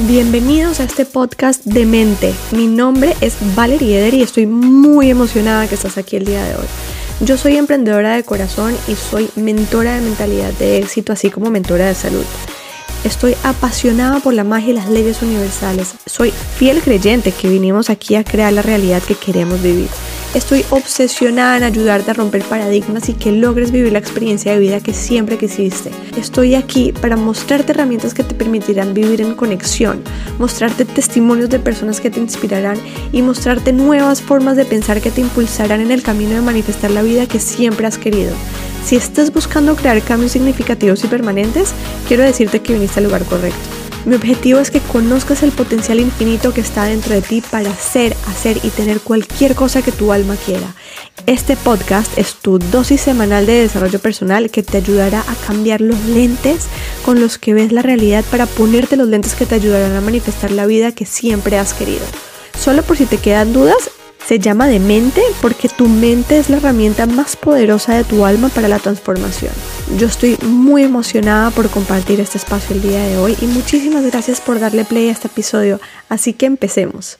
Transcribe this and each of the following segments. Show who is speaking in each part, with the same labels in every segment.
Speaker 1: Bienvenidos a este podcast de mente. Mi nombre es Valerie Eder y estoy muy emocionada que estás aquí el día de hoy. Yo soy emprendedora de corazón y soy mentora de mentalidad de éxito, así como mentora de salud. Estoy apasionada por la magia y las leyes universales. Soy fiel creyente que vinimos aquí a crear la realidad que queremos vivir. Estoy obsesionada en ayudarte a romper paradigmas y que logres vivir la experiencia de vida que siempre quisiste. Estoy aquí para mostrarte herramientas que te permitirán vivir en conexión, mostrarte testimonios de personas que te inspirarán y mostrarte nuevas formas de pensar que te impulsarán en el camino de manifestar la vida que siempre has querido. Si estás buscando crear cambios significativos y permanentes, quiero decirte que viniste al lugar correcto. Mi objetivo es que conozcas el potencial infinito que está dentro de ti para ser, hacer y tener cualquier cosa que tu alma quiera. Este podcast es tu dosis semanal de desarrollo personal que te ayudará a cambiar los lentes con los que ves la realidad para ponerte los lentes que te ayudarán a manifestar la vida que siempre has querido. Solo por si te quedan dudas, se llama de mente porque tu mente es la herramienta más poderosa de tu alma para la transformación. Yo estoy muy emocionada por compartir este espacio el día de hoy y muchísimas gracias por darle play a este episodio. Así que empecemos.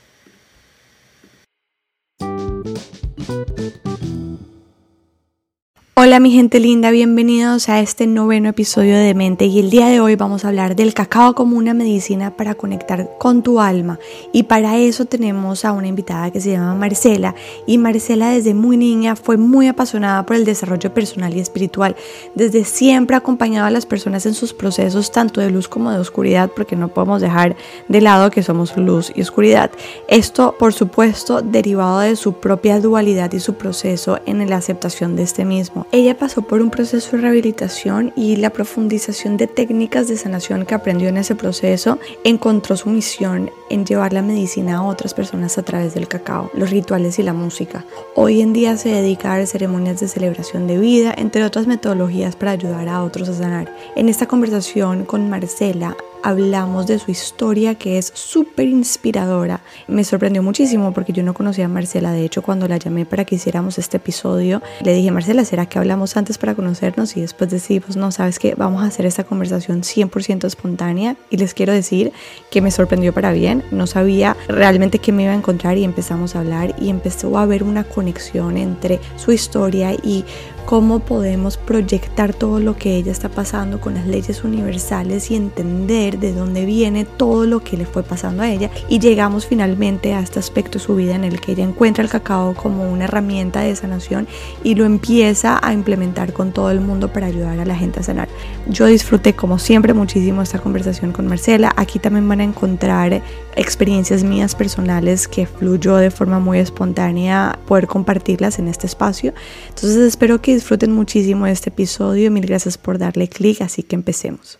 Speaker 1: Hola mi gente linda, bienvenidos a este noveno episodio de Mente y el día de hoy vamos a hablar del cacao como una medicina para conectar con tu alma y para eso tenemos a una invitada que se llama Marcela y Marcela desde muy niña fue muy apasionada por el desarrollo personal y espiritual, desde siempre ha acompañado a las personas en sus procesos tanto de luz como de oscuridad porque no podemos dejar de lado que somos luz y oscuridad. Esto por supuesto derivado de su propia dualidad y su proceso en la aceptación de este mismo. Ella pasó por un proceso de rehabilitación y la profundización de técnicas de sanación que aprendió en ese proceso encontró su misión en llevar la medicina a otras personas a través del cacao, los rituales y la música. Hoy en día se dedica a ceremonias de celebración de vida, entre otras metodologías para ayudar a otros a sanar. En esta conversación con Marcela hablamos de su historia que es súper inspiradora. Me sorprendió muchísimo porque yo no conocía a Marcela. De hecho, cuando la llamé para que hiciéramos este episodio, le dije, Marcela, ¿será que hablamos antes para conocernos? Y después decidimos, no, sabes que vamos a hacer esta conversación 100% espontánea. Y les quiero decir que me sorprendió para bien. No sabía realmente qué me iba a encontrar y empezamos a hablar y empezó a haber una conexión entre su historia y cómo podemos proyectar todo lo que ella está pasando con las leyes universales y entender de dónde viene todo lo que le fue pasando a ella y llegamos finalmente a este aspecto de su vida en el que ella encuentra el cacao como una herramienta de sanación y lo empieza a implementar con todo el mundo para ayudar a la gente a sanar. Yo disfruté como siempre muchísimo esta conversación con Marcela. Aquí también van a encontrar experiencias mías personales que fluyó de forma muy espontánea poder compartirlas en este espacio. Entonces espero que disfruten muchísimo este episodio. Mil gracias por darle clic, así que empecemos.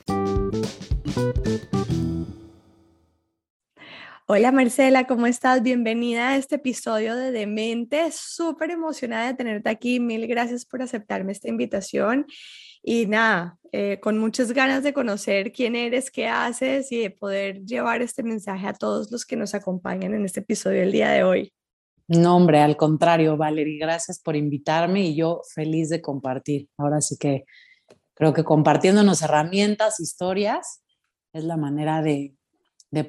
Speaker 1: Hola Marcela, ¿cómo estás? Bienvenida a este episodio de Demente. Súper emocionada de tenerte aquí. Mil gracias por aceptarme esta invitación. Y nada, eh, con muchas ganas de conocer quién eres, qué haces y de poder llevar este mensaje a todos los que nos acompañan en este episodio del día de hoy.
Speaker 2: No, hombre, al contrario, Valerie, gracias por invitarme y yo feliz de compartir. Ahora sí que creo que compartiéndonos herramientas, historias, es la manera de,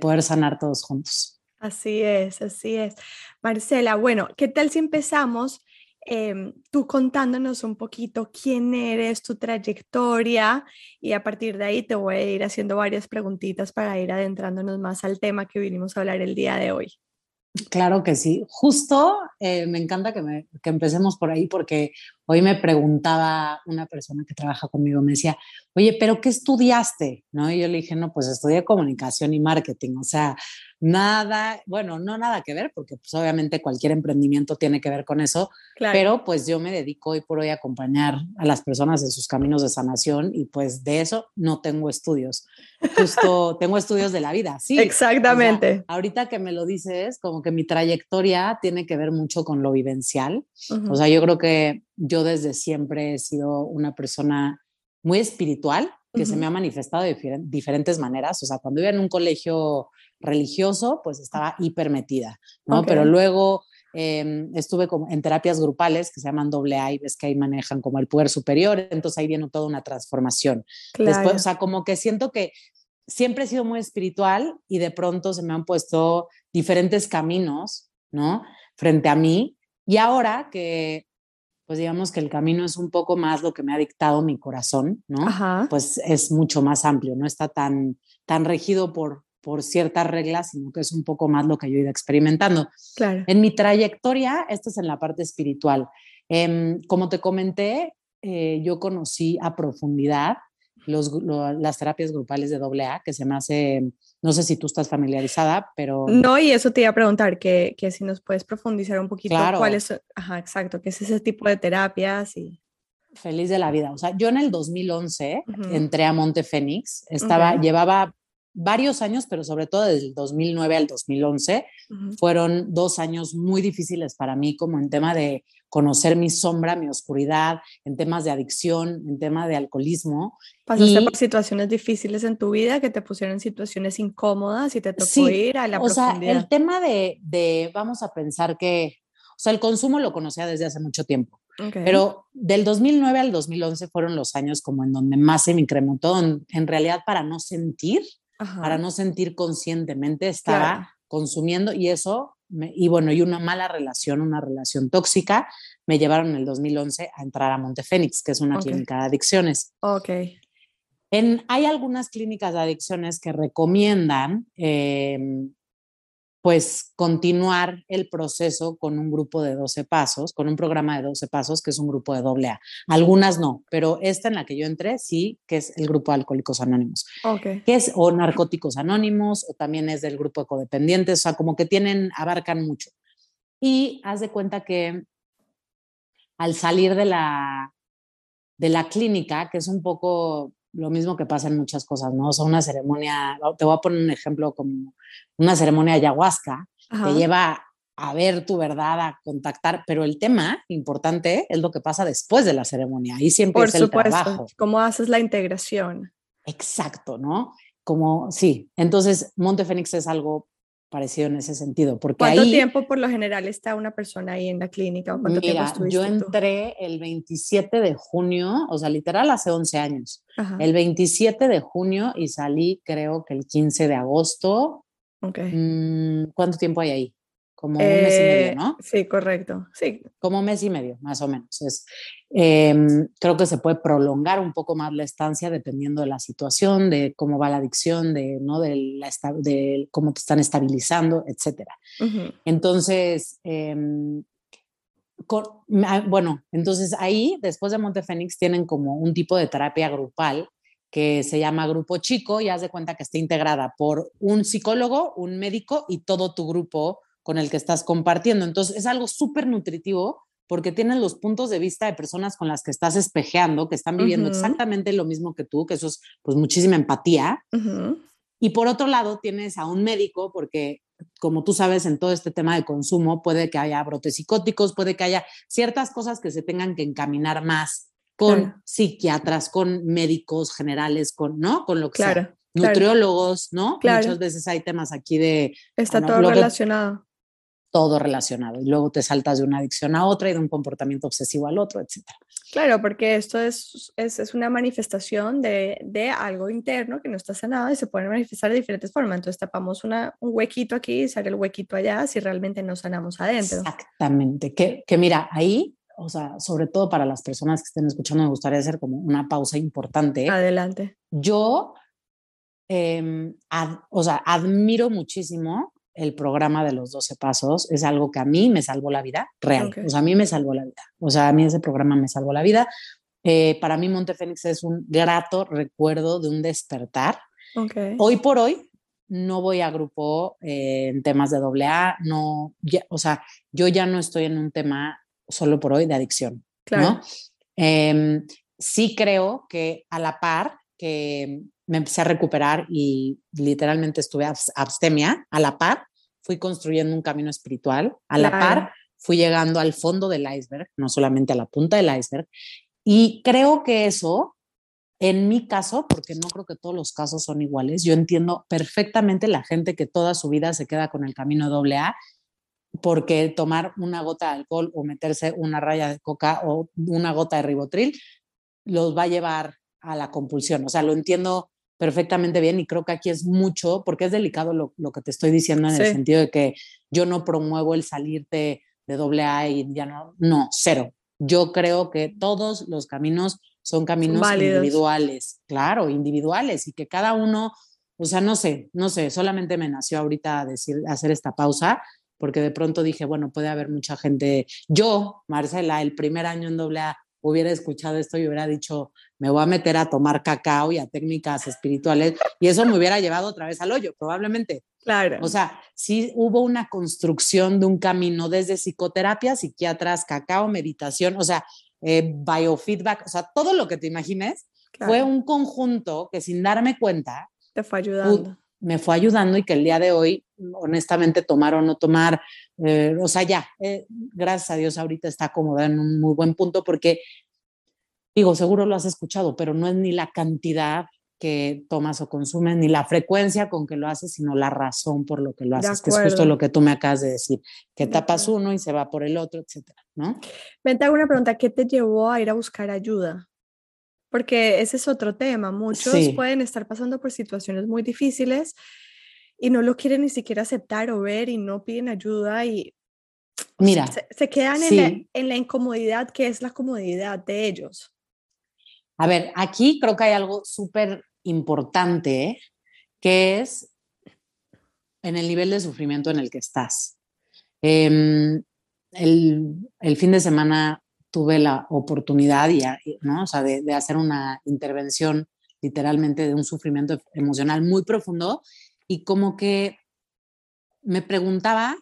Speaker 2: poder sanar todos juntos.
Speaker 1: Así es, así es. Marcela, bueno, ¿qué tal si empezamos em, tú contándonos un poquito quién eres, tu trayectoria y a partir de ahí te voy a ir haciendo varias preguntitas para ir adentrándonos más al tema que vinimos a hablar el día de hoy?
Speaker 2: Claro que sí. Justo eh, me encanta que, me, que, empecemos por ahí porque hoy me preguntaba una persona que trabaja conmigo, me decía, oye, pero ¿qué estudiaste? ¿No? Y yo le dije, no, pues estudié comunicación y marketing. O sea, nada, bueno, no nada que ver, porque pues obviamente cualquier emprendimiento tiene que ver con eso, pero pues yo me dedico hoy por hoy a acompañar a las personas en sus caminos de sanación y pues de eso no tengo estudios. Justo tengo estudios de la vida, sí.
Speaker 1: Exactamente.
Speaker 2: ahorita que me lo dices, como que mi trayectoria tiene que ver mucho con lo vivencial. O sea, yo creo que yo desde siempre he sido una persona muy espiritual, que se me ha manifestado de diferentes maneras. O sea, cuando iba en un colegio religioso, pues estaba hiper metida, ¿no? Pero luego em, estuve como en terapias grupales que se llaman doble A y ves que ahí manejan como el poder superior, entonces ahí viene toda una transformación. Después, o sea, como que siento que siempre he sido muy espiritual y de pronto se me han puesto diferentes caminos, ¿no? Frente a mí. Y ahora que, pues digamos que el camino es un poco más lo que me ha dictado mi corazón, ¿no? Pues es mucho más amplio, no está tan, tan regido por, por ciertas reglas, sino que es un poco más lo que yo he ido experimentando.
Speaker 1: Claro.
Speaker 2: En mi trayectoria, esto es en la parte espiritual. Em, como te comenté, eh, yo conocí a profundidad los, las terapias grupales de AA, que se me hace, no sé si tú estás familiarizada, pero...
Speaker 1: No, y eso te iba a preguntar, que, que si nos puedes profundizar un poquito
Speaker 2: claro.
Speaker 1: cuál es, ajá, exacto, qué es ese tipo de terapias y...
Speaker 2: Feliz de la vida. O sea, yo en el 2011 uh -huh. entré a Monte Fénix, estaba, okay. llevaba varios años, pero sobre todo desde el 2009 al 2011, uh -huh. fueron dos años muy difíciles para mí, como en tema de conocer mi sombra, mi oscuridad, en temas de adicción, en tema de alcoholismo.
Speaker 1: Pasaste y, por situaciones difíciles en tu vida que te pusieron en situaciones incómodas y te tocó
Speaker 2: sí,
Speaker 1: ir a la
Speaker 2: o
Speaker 1: profundidad.
Speaker 2: sea, el tema de, de, vamos a pensar que, o sea, el consumo lo conocía desde hace mucho tiempo.
Speaker 1: Okay.
Speaker 2: Pero del 2009 al 2011 fueron los años como en donde más se me incrementó, en, en realidad para no sentir, Ajá. para no sentir conscientemente, estaba claro. consumiendo y eso, me, y bueno, y una mala relación, una relación tóxica, me llevaron en el 2011 a entrar a Montefénix, que es una okay. clínica de adicciones.
Speaker 1: Ok.
Speaker 2: En, hay algunas clínicas de adicciones que recomiendan eh, pues continuar el proceso con un grupo de 12 pasos, con un programa de 12 pasos que es un grupo de doble A. Algunas no, pero esta en la que yo entré sí, que es el grupo de Alcohólicos Anónimos.
Speaker 1: Okay.
Speaker 2: Que es o Narcóticos Anónimos o también es del grupo de codependientes, o sea, como que tienen, abarcan mucho. Y haz de cuenta que al salir de la, de la clínica, que es un poco lo mismo que pasa en muchas cosas, ¿no? O sea, una ceremonia, te voy a poner un ejemplo como una ceremonia ayahuasca, Ajá. te lleva a ver tu verdad, a contactar, pero el tema importante es lo que pasa después de la ceremonia, ahí siempre
Speaker 1: Por
Speaker 2: es el
Speaker 1: supuesto.
Speaker 2: trabajo.
Speaker 1: ¿Cómo haces la integración?
Speaker 2: Exacto, ¿no? Como, sí, entonces Monte Fénix es algo parecido en ese sentido. Porque
Speaker 1: ¿Cuánto
Speaker 2: ahí,
Speaker 1: tiempo por lo general está una persona ahí en la clínica? ¿O cuánto
Speaker 2: mira,
Speaker 1: tiempo
Speaker 2: yo entré tú? el 27 de junio, o sea, literal hace 11 años. Ajá. El 27 de junio y salí creo que el 15 de agosto.
Speaker 1: Okay.
Speaker 2: Mm, ¿Cuánto tiempo hay ahí? Como un eh, mes y medio, ¿no?
Speaker 1: Sí, correcto. Sí.
Speaker 2: Como un mes y medio, más o menos. Es, eh, creo que se puede prolongar un poco más la estancia dependiendo de la situación, de cómo va la adicción, de, ¿no? de, la, de cómo te están estabilizando, etc. Uh -huh. Entonces, eh, con, bueno, entonces ahí, después de Montefénix, tienen como un tipo de terapia grupal que se llama grupo chico y haz de cuenta que está integrada por un psicólogo, un médico y todo tu grupo con el que estás compartiendo. Entonces es algo súper nutritivo porque tienen los puntos de vista de personas con las que estás espejeando, que están viviendo uh -huh. exactamente lo mismo que tú, que eso es pues muchísima empatía.
Speaker 1: Uh -huh.
Speaker 2: Y por otro lado tienes a un médico porque como tú sabes, en todo este tema de consumo puede que haya brotes psicóticos, puede que haya ciertas cosas que se tengan que encaminar más con
Speaker 1: claro.
Speaker 2: psiquiatras, con médicos generales, con, ¿no? Con lo que
Speaker 1: claro,
Speaker 2: sea. Nutriólogos, ¿no?
Speaker 1: Claro.
Speaker 2: Muchas veces hay temas aquí de...
Speaker 1: Está
Speaker 2: bueno,
Speaker 1: todo
Speaker 2: lo que-
Speaker 1: relacionado.
Speaker 2: Todo relacionado. Y luego te saltas de una adicción a otra y de un comportamiento obsesivo al otro, etcétera.
Speaker 1: Claro, porque esto es, es, es una manifestación de, de, algo interno que no está sanado y se puede manifestar de diferentes formas. Entonces tapamos una, un huequito aquí y sale el huequito allá si realmente no sanamos adentro.
Speaker 2: Exactamente. Que, que mira, ahí, o sea, sobre todo para las personas que estén escuchando, me gustaría hacer como una pausa importante.
Speaker 1: Adelante.
Speaker 2: Yo, eh, ad, o sea, admiro muchísimo el programa de los 12 pasos. Es algo que a mí me salvó la vida, real.
Speaker 1: Okay.
Speaker 2: O sea, a mí me salvó la vida. O sea, a mí ese programa me salvó la vida. Eh, para mí Montefénix es un grato recuerdo de un despertar.
Speaker 1: Okay.
Speaker 2: Hoy por hoy no voy a grupo eh, en temas de doble A, no, ya, o sea, yo ya no estoy en un tema solo por hoy de adicción,
Speaker 1: Claro.
Speaker 2: ¿no? Eh, sí creo que a la par que me empecé a recuperar y literalmente estuve abs- abstemia, a la par fui construyendo un camino espiritual, a la
Speaker 1: Claro.
Speaker 2: par fui llegando al fondo del iceberg, no solamente a la punta del iceberg, y creo que eso, en mi caso, porque no creo que todos los casos son iguales, yo entiendo perfectamente la gente que toda su vida se queda con el camino doble A, porque tomar una gota de alcohol o meterse una raya de coca o una gota de ribotril los va a llevar a la compulsión. O sea, lo entiendo perfectamente bien y creo que aquí es mucho, porque es delicado lo, que te estoy diciendo en el sentido de que yo no promuevo el salirte de doble A y ya no, no, cero. Yo creo que todos los caminos son caminos individuales, claro, individuales y que cada uno, o sea, no sé, no sé, solamente me nació ahorita decir, hacer esta pausa porque de pronto dije, bueno, puede haber mucha gente, yo, Marcela, el primer año en doble A hubiera escuchado esto y hubiera dicho, me voy a meter a tomar cacao y a técnicas espirituales, y eso me hubiera llevado otra vez al hoyo, probablemente.
Speaker 1: Claro.
Speaker 2: O sea, sí hubo una construcción de un camino desde psicoterapia, psiquiatras, cacao, meditación, o sea, eh, biofeedback, o sea, todo lo que te imagines, fue un conjunto que sin darme cuenta...
Speaker 1: Te fue ayudando.
Speaker 2: Me fue ayudando y que el día de hoy, honestamente, tomar o no tomar, eh, o sea, ya, eh, gracias a Dios ahorita está acomodada en un muy buen punto porque, digo, seguro lo has escuchado, pero no es ni la cantidad que tomas o consumes, ni la frecuencia con que lo haces, sino la razón por lo que lo haces, que es justo lo que tú me acabas de decir, que tapas uno y se va por el otro, etcétera, ¿no?
Speaker 1: Me te hago una pregunta, ¿qué te llevó a ir a buscar ayuda? Porque ese es otro tema, muchos pueden estar pasando por situaciones muy difíciles y no lo quieren ni siquiera aceptar o ver y no piden ayuda y
Speaker 2: Mira,
Speaker 1: se, quedan en, la, en la incomodidad que es la comodidad de ellos.
Speaker 2: A ver, aquí creo que hay algo súper importante, que es en el nivel de sufrimiento en el que estás. Em, el, fin de semana tuve la oportunidad ¿no? de, hacer una intervención literalmente de un sufrimiento emocional muy profundo y como que me preguntaba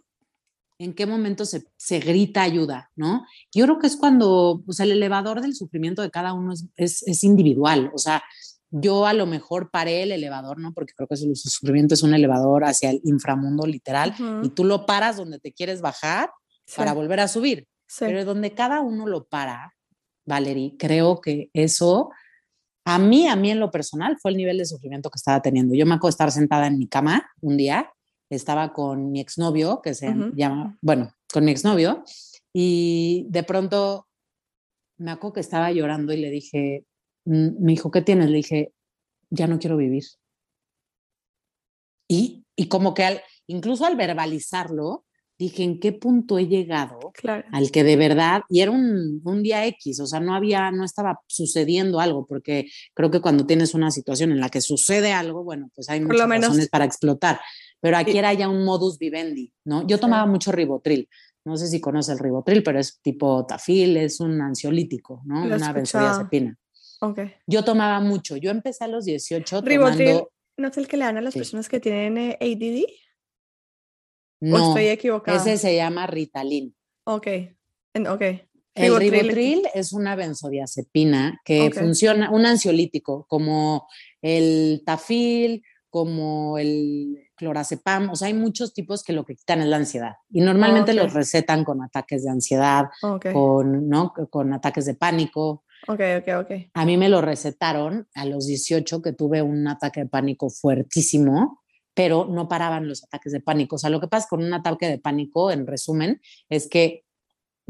Speaker 2: en qué momento se, grita ayuda, ¿no? Yo creo que es cuando, o sea, el elevador del sufrimiento de cada uno es, individual, o sea, yo a lo mejor paré el elevador, ¿no? Porque creo que el sufrimiento es un elevador hacia el inframundo literal y tú lo paras donde te quieres bajar para volver a subir. Pero donde cada uno lo para, Valerie, creo que eso, a mí, a mí en lo personal, fue el nivel de sufrimiento que estaba teniendo. Yo me acuerdo estar sentada en mi cama un día estaba con mi exnovio, que se llama, bueno, con mi exnovio, y de pronto me acuerdo que estaba llorando y le dije, mm", me dijo, ¿qué tienes? Le dije, ya no quiero vivir. Y, y como que al, incluso al verbalizarlo, dije, ¿en qué punto he llegado al que de verdad, y era un, un, día X, o sea, no había, no estaba sucediendo algo, porque creo que cuando tienes una situación en la que sucede algo, bueno, pues hay muchas razones para explotar, pero aquí era ya un modus vivendi, ¿no? Yo tomaba mucho ribotril. No sé si conoce el ribotril, pero es tipo tafil, es un ansiolítico, ¿no? Una benzodiazepina.
Speaker 1: Okay.
Speaker 2: Yo tomaba mucho. Yo empecé a los 18
Speaker 1: Ribotril, ¿no es el que le dan a las personas que tienen eh, ADD?
Speaker 2: No, ¿O estoy equivocada? Ese se llama Ritalin.
Speaker 1: Ok, ok.
Speaker 2: El ribotril es una benzodiazepina que funciona, un ansiolítico, como el tafil, como el clorazepam, o sea, hay muchos tipos que lo que quitan es la ansiedad y normalmente los recetan con ataques de ansiedad, con, ¿no? con ataques de pánico.
Speaker 1: Ok, ok, ok.
Speaker 2: A mí me lo recetaron a los 18 que tuve un ataque de pánico fuertísimo, pero no paraban los ataques de pánico. O sea, lo que pasa con un ataque de pánico, en resumen, es que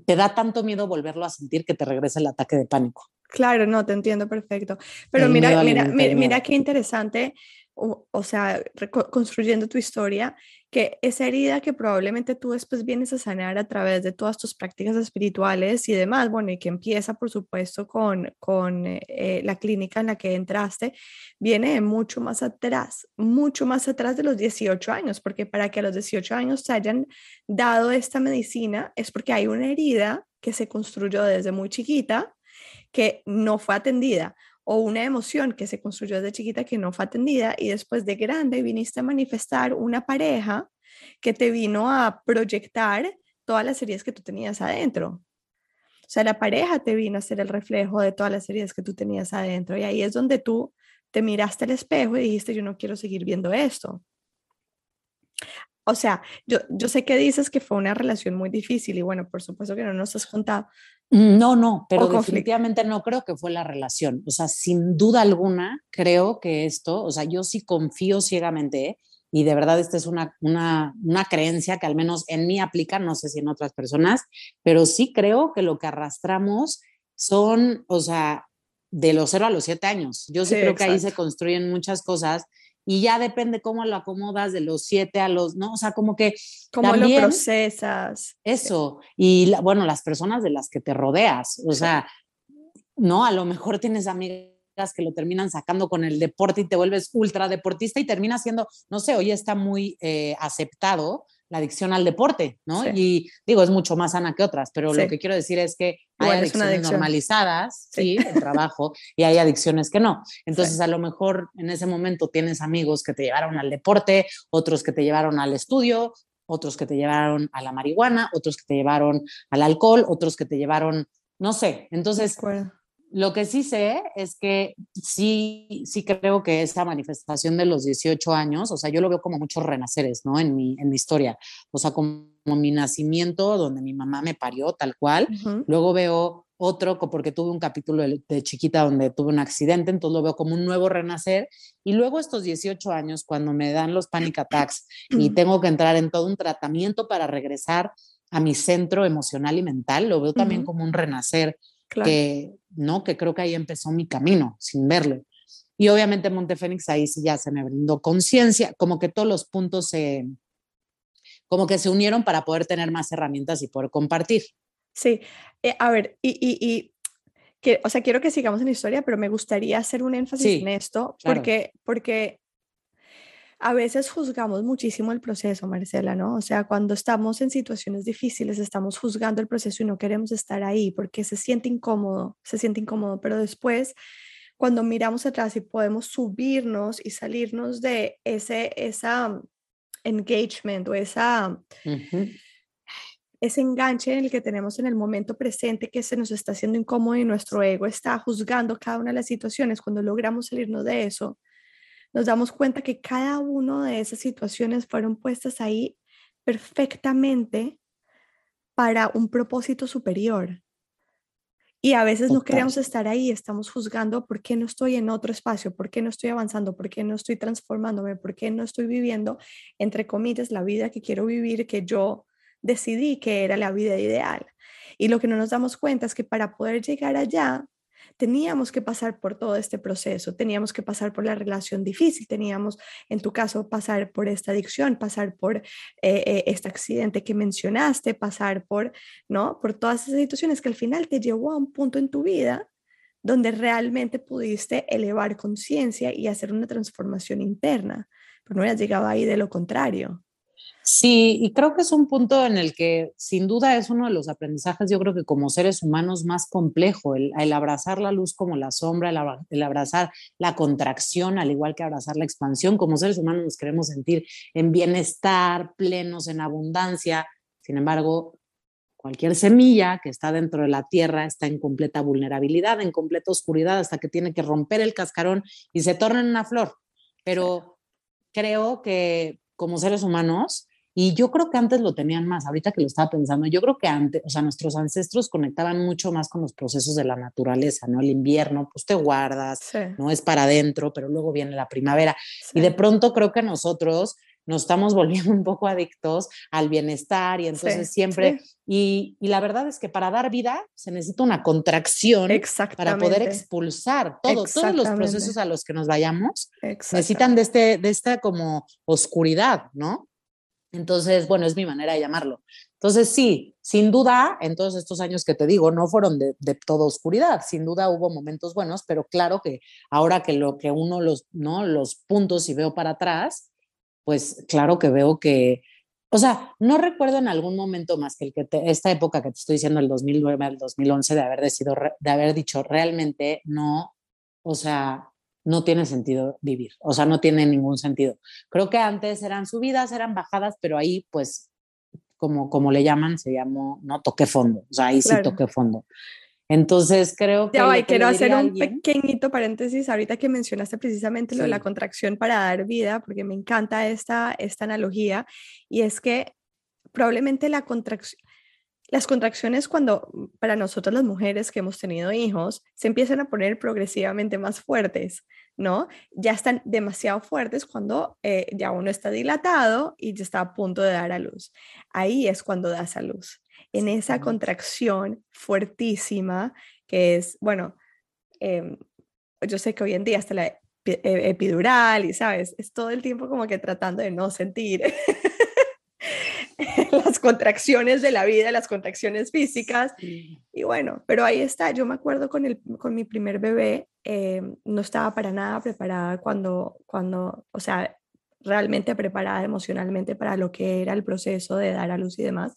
Speaker 2: te da tanto miedo volverlo a sentir que te regresa el ataque de pánico.
Speaker 1: Claro, no, te entiendo perfecto. Pero mira, mira, mira, mira, qué interesante o, sea, construyendo tu historia, que esa herida que probablemente tú después vienes a sanar a través de todas tus prácticas espirituales y demás, bueno, y que empieza, por supuesto, con, con eh, la clínica en la que entraste, viene mucho más atrás, mucho más atrás de los 18 años, porque para que a los 18 años te hayan dado esta medicina es porque hay una herida que se construyó desde muy chiquita que no fue atendida o una emoción que se construyó desde chiquita que no fue atendida y después de grande viniste a manifestar una pareja que te vino a proyectar todas las heridas que tú tenías adentro. O sea, la pareja te vino a ser el reflejo de todas las heridas que tú tenías adentro y ahí es donde tú te miraste al espejo y dijiste, yo no quiero seguir viendo esto. O sea, yo, yo sé que dices que fue una relación muy difícil y bueno, por supuesto que no nos has contado,
Speaker 2: no, no, pero definitivamente no creo que fue la relación. O sea, sin duda alguna, creo que esto, o sea, yo sí confío ciegamente y de verdad esta es una, una, una creencia que al menos en mí aplica, no sé si en otras personas, pero sí creo que lo que arrastramos son, o sea, de los 0 a los 7 años. Yo sí, creo que ahí se construyen muchas cosas y ya depende cómo lo acomodas de los 7 a los, ¿no? O sea, como que...
Speaker 1: Cómo lo procesas.
Speaker 2: Eso, y bueno, las personas de las que te rodeas, o sea, ¿no? A lo mejor tienes amigas que lo terminan sacando con el deporte y te vuelves ultra deportista y termina siendo, no sé, hoy está muy eh, aceptado la adicción al deporte, ¿no? Y digo, es mucho más sana que otras, pero lo que quiero decir es que hay adicciones normalizadas, sí, el trabajo, y hay adicciones que no. Entonces, a lo mejor en ese momento tienes amigos que te llevaron al deporte, otros que te llevaron al estudio, otros que te llevaron a la marihuana, otros que te llevaron al alcohol, otros que te llevaron, no sé. Entonces, lo que sí sé es que sí, sí creo que esa manifestación de los 18 años, o sea, yo lo veo como muchos renaceres, ¿no? En mi, en mi historia. O sea, como, mi nacimiento, donde mi mamá me parió tal cual. Luego veo otro, porque tuve un capítulo de, chiquita donde tuve un accidente, entonces lo veo como un nuevo renacer. Y luego estos 18 años, cuando me dan los panic attacks y tengo que entrar en todo un tratamiento para regresar a mi centro emocional y mental, lo veo también como un renacer que, ¿no? que creo que ahí empezó mi camino sin verlo. Y obviamente Montefénix ahí sí ya se me brindó conciencia, como que todos los puntos se, como que se unieron para poder tener más herramientas y poder compartir.
Speaker 1: Sí, eh, a ver, y, y, y que, o sea, quiero que sigamos en la historia, pero me gustaría hacer un énfasis en esto, porque, porque a veces juzgamos muchísimo el proceso, Marcela, ¿no? O sea, cuando estamos en situaciones difíciles, estamos juzgando el proceso y no queremos estar ahí porque se siente incómodo, se siente incómodo, pero después, cuando miramos atrás y podemos subirnos y salirnos de ese, esa engagement o esa... ese enganche en el que tenemos en el momento presente que se nos está haciendo incómodo y nuestro ego está juzgando cada una de las situaciones, cuando logramos salirnos de eso, nos damos cuenta que cada una de esas situaciones fueron puestas ahí perfectamente para un propósito superior. Y a veces no queremos estar ahí, estamos juzgando por qué no estoy en otro espacio, por qué no estoy avanzando, por qué no estoy transformándome, por qué no estoy viviendo, entre comillas, la vida que quiero vivir, que yo decidí que era la vida ideal. Y lo que no nos damos cuenta es que para poder llegar allá, teníamos que pasar por todo este proceso, teníamos que pasar por la relación difícil, teníamos, en tu caso, pasar por esta adicción, pasar por eh, eh, este accidente que mencionaste, pasar por, ¿no? Por todas esas situaciones que al final te llevó a un punto en tu vida donde realmente pudiste elevar conciencia y hacer una transformación interna, pero no habías llegado ahí de lo contrario.
Speaker 2: Sí, y creo que es un punto en el que sin duda es uno de los aprendizajes, yo creo que como seres humanos más complejo, el, abrazar la luz como la sombra, el, abrazar la contracción, al igual que abrazar la expansión, como seres humanos nos queremos sentir en bienestar, plenos, en abundancia. Sin embargo, cualquier semilla que está dentro de la tierra está en completa vulnerabilidad, en completa oscuridad, hasta que tiene que romper el cascarón y se torna en una flor. Pero creo que como seres humanos, y yo creo que antes lo tenían más, ahorita que lo estaba pensando, yo creo que antes, o sea, nuestros ancestros conectaban mucho más con los procesos de la naturaleza, ¿no? El invierno, pues te guardas, no es para adentro, pero luego viene la primavera. Y de pronto creo que nosotros nos estamos volviendo un poco adictos al bienestar y entonces siempre, y, y, la verdad es que para dar vida se necesita una contracción para poder expulsar todo, todos los procesos a los que nos vayamos, necesitan de, este, de esta como oscuridad, ¿no? Entonces, bueno, es mi manera de llamarlo. Entonces, sí, sin duda, en todos estos años que te digo, no fueron de, de toda oscuridad, sin duda hubo momentos buenos, pero claro que ahora que lo que uno los, ¿no? Los puntos y veo para atrás, pues claro que veo que, o sea, no recuerdo en algún momento más que el que esta época que te estoy diciendo, el 2009 al 2011, de haber, decidido, de haber dicho realmente no, o sea, no tiene sentido vivir, o sea, no tiene ningún sentido. Creo que antes eran subidas, eran bajadas, pero ahí pues, como, como le llaman, se llamó, no, toqué fondo, o sea, ahí sí toqué fondo. Entonces creo que...
Speaker 1: Ya quiero hacer un pequeñito paréntesis ahorita que mencionaste precisamente lo de la contracción para dar vida, porque me encanta esta, esta analogía, y es que probablemente la contracción, las contracciones cuando para nosotros las mujeres que hemos tenido hijos se empiezan a poner progresivamente más fuertes, ¿no? Ya están demasiado fuertes cuando eh, ya uno está dilatado y ya está a punto de dar a luz. Ahí es cuando das a luz. En esa contracción fuertísima que es, bueno, em, yo sé que hoy en día hasta la e, epidural y, ¿sabes? Es todo el tiempo como que tratando de no sentir las contracciones de la vida, las contracciones físicas. Y bueno, pero ahí está. Yo me acuerdo con, el, con mi primer bebé, eh, no estaba para nada preparada cuando, cuando, o sea, realmente preparada emocionalmente para lo que era el proceso de dar a luz y demás.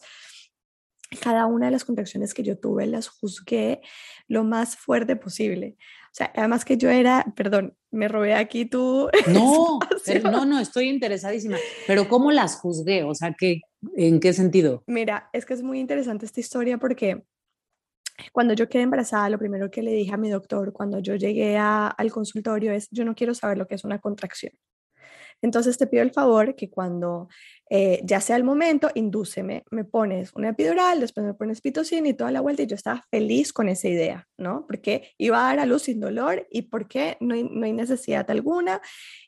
Speaker 1: Cada una de las contracciones que yo tuve las juzgué lo más fuerte posible. O sea, además que yo era, perdón, me robé aquí tú.
Speaker 2: No, no, no, estoy interesadísima. Pero ¿cómo las juzgué? O sea, ¿qué, ¿en qué sentido?
Speaker 1: Mira, es que es muy interesante esta historia porque cuando yo quedé embarazada, lo primero que le dije a mi doctor cuando yo llegué al consultorio es, yo no quiero saber lo que es una contracción. Entonces te pido el favor que cuando eh, ya sea el momento, indúceme, me pones una epidural, después me pones pitocina y toda la vuelta y yo estaba feliz con esa idea, ¿no? Porque iba a dar a luz sin dolor y porque no hay, no hay necesidad alguna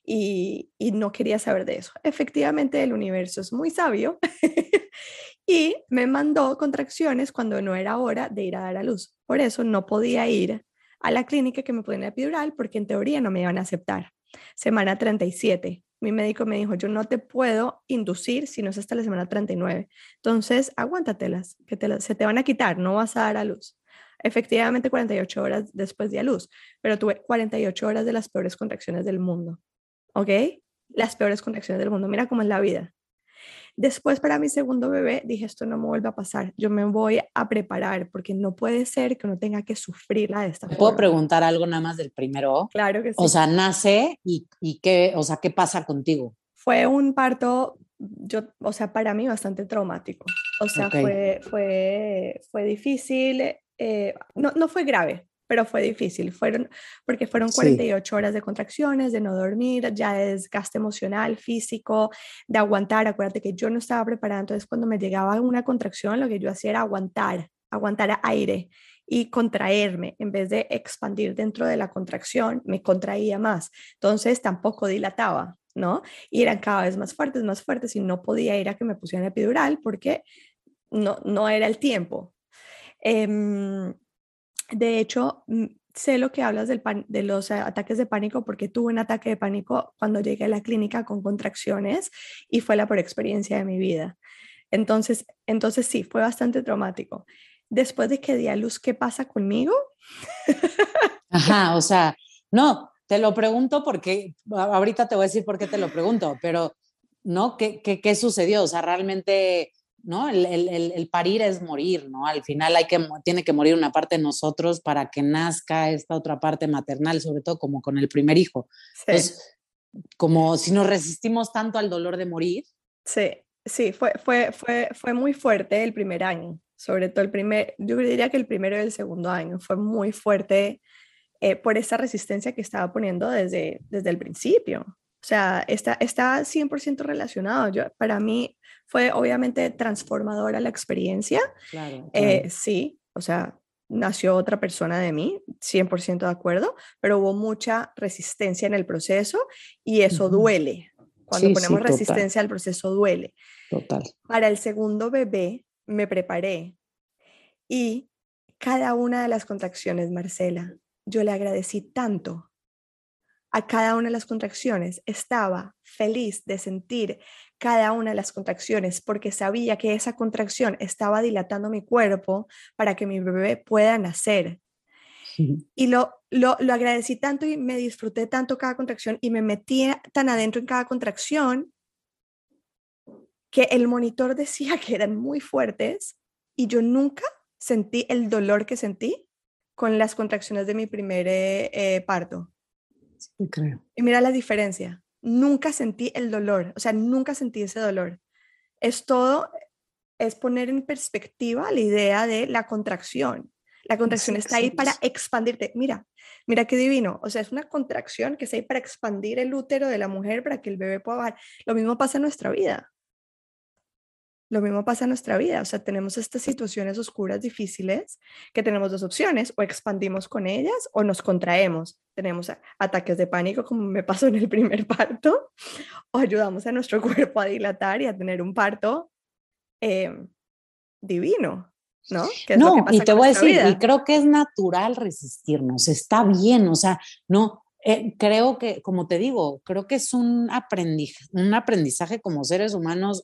Speaker 1: y, y no quería saber de eso. Efectivamente, el universo es muy sabio y me mandó contracciones cuando no era hora de ir a dar a luz. Por eso no podía ir a la clínica que me ponen epidural porque en teoría no me iban a aceptar. Semana 37 mi médico me dijo, yo no te puedo inducir si no es hasta la semana 39. Entonces, aguántatelas, que te se te van a quitar, no vas a dar a luz. Efectivamente, 48 horas después de a luz, pero tuve 48 horas de las peores contracciones del mundo. ¿Ok? Las peores contracciones del mundo. Mira cómo es la vida. Después para mi segundo bebé dije, esto no me vuelve a pasar, yo me voy a preparar porque no puede ser que uno tenga que sufrirla de esta forma.
Speaker 2: ¿Puedo preguntar algo nada más del primero?
Speaker 1: Claro que sí.
Speaker 2: O sea, nace y, y qué, o sea, ¿qué pasa contigo?
Speaker 1: Fue un parto, yo, o sea, para mí bastante traumático. O sea, fue, fue, fue difícil, eh, no, no fue grave, pero fue difícil, fueron, porque fueron 48 horas de contracciones, de no dormir, ya de desgaste emocional, físico, de aguantar, acuérdate que yo no estaba preparada, entonces cuando me llegaba una contracción, lo que yo hacía era aguantar, aguantar aire y contraerme, en vez de expandir dentro de la contracción, me contraía más, entonces tampoco dilataba, ¿no? Y eran cada vez más fuertes, más fuertes y no podía ir a que me pusieran epidural porque no, no era el tiempo. Eh, de hecho, mm, sé lo que hablas del de los ataques de pánico porque tuve un ataque de pánico cuando llegué a la clínica con contracciones y fue la peor experiencia de mi vida. Entonces, entonces sí, fue bastante traumático. Después de que di a luz, ¿qué pasa conmigo?
Speaker 2: Ajá, o sea, no, te lo pregunto porque ahorita te voy a decir por qué te lo pregunto, pero ¿no? ¿Qué, qué, qué sucedió? O sea, realmente ¿no? El, el, el, parir es morir, ¿no? Al final hay que, tiene que morir una parte de nosotros para que nazca esta otra parte maternal, sobre todo como con el primer hijo. Entonces, como si nos resistimos tanto al dolor de morir.
Speaker 1: Sí, sí, fue, fue, fue, fue muy fuerte el primer año, sobre todo el primer, yo diría que el primero y el segundo año, fue muy fuerte eh, por esa resistencia que estaba poniendo desde, desde el principio. O sea, está, está 100% relacionado. Yo, para mí fue obviamente transformadora la experiencia. Claro, eh, sí, o sea, nació otra persona de mí, 100% de acuerdo, pero hubo mucha resistencia en el proceso y eso duele. Cuando ponemos resistencia al proceso duele.
Speaker 2: Total.
Speaker 1: Para el segundo bebé me preparé y cada una de las contracciones, Marcela, yo le agradecí tanto a cada una de las contracciones. Estaba feliz de sentir cada una de las contracciones porque sabía que esa contracción estaba dilatando mi cuerpo para que mi bebé pueda nacer. Y lo, lo, lo, agradecí tanto y me disfruté tanto cada contracción y me metí tan adentro en cada contracción que el monitor decía que eran muy fuertes y yo nunca sentí el dolor que sentí con las contracciones de mi primer eh, Y mira la diferencia. Nunca sentí el dolor, o sea, nunca sentí ese dolor. Es todo, es poner en perspectiva la idea de la contracción. La contracción está ahí para expandirte. Mira, mira qué divino. O sea, es una contracción que está ahí para expandir el útero de la mujer para que el bebé pueda bajar. Lo mismo pasa en nuestra vida. Lo mismo pasa en nuestra vida, o sea, tenemos estas situaciones oscuras, difíciles, que tenemos dos opciones, o expandimos con ellas o nos contraemos. Tenemos ataques de pánico, como me pasó en el primer parto, o ayudamos a nuestro cuerpo a dilatar y a tener un parto em, divino. ¿no?
Speaker 2: no, y te voy a decir, y creo que es natural resistirnos, está bien, o sea, no, eh, creo que, como te digo, creo que es un aprendizaje, un aprendizaje como seres humanos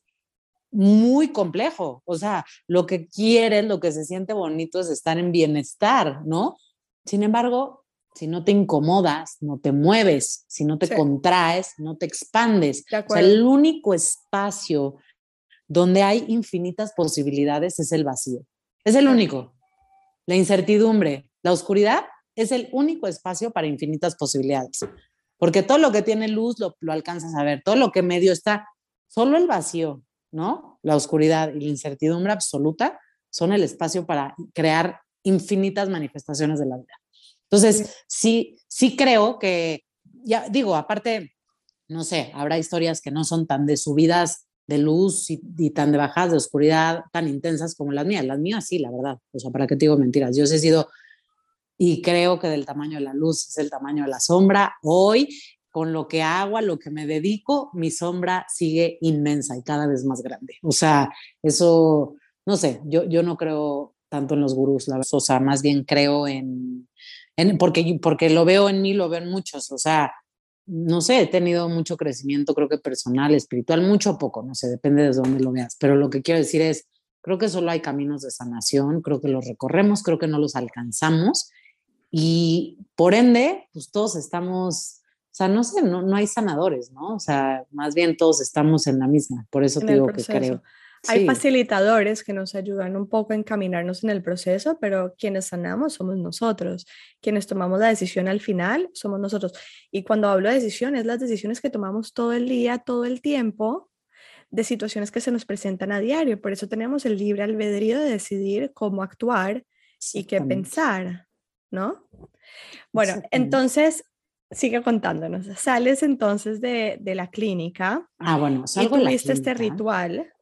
Speaker 2: muy complejo, o sea, lo que quieres, lo que se siente bonito es estar en bienestar, ¿no? Sin embargo, si no te incomodas, no te mueves, si no te contraes, no te expandes. O sea, el único espacio donde hay infinitas posibilidades es el vacío. Es el único. La incertidumbre, la oscuridad es el único espacio para infinitas posibilidades. Porque todo lo que tiene luz lo, lo alcanzas a ver, todo lo que medio está, solo el vacío, ¿no? La oscuridad y la incertidumbre absoluta son el espacio para crear infinitas manifestaciones de la vida. Entonces, sí, sí creo que, ya digo, aparte, no sé, habrá historias que no son tan de subidas de luz y, tan de bajadas de oscuridad tan intensas como las mías. Las mías sí, la verdad. O sea, ¿para qué te digo mentiras? Yo he sido, y creo que del tamaño de la luz es el tamaño de la sombra. Hoy, con lo que hago, lo que me dedico, mi sombra sigue inmensa y cada vez más grande. O sea, eso, no sé, yo, yo no creo tanto en los gurús, la verdad. O sea, más bien creo en, en porque, porque lo veo en mí, lo veo en muchos. O sea, no sé, he tenido mucho crecimiento, creo que personal, espiritual, mucho o poco, no sé, depende de dónde lo veas, pero lo que quiero decir es, creo que solo hay caminos de sanación, creo que los recorremos, creo que no los alcanzamos y por ende, pues todos estamos, sea, no sé, no, no hay sanadores, ¿no? O sea, más bien todos estamos en la misma, por eso te digo que creo.
Speaker 1: Hay facilitadores que nos ayudan un poco a encaminarnos en el proceso, pero quienes sanamos somos nosotros. Quienes tomamos la decisión al final somos nosotros. Y cuando hablo de decisiones, las decisiones que tomamos todo el día, todo el tiempo, de situaciones que se nos presentan a diario. Por eso tenemos el libre albedrío de decidir cómo actuar y qué pensar, ¿no? Bueno, entonces sigue contándonos. Sales entonces de, de la clínica.
Speaker 2: Ah, bueno,
Speaker 1: y tuviste este ritual.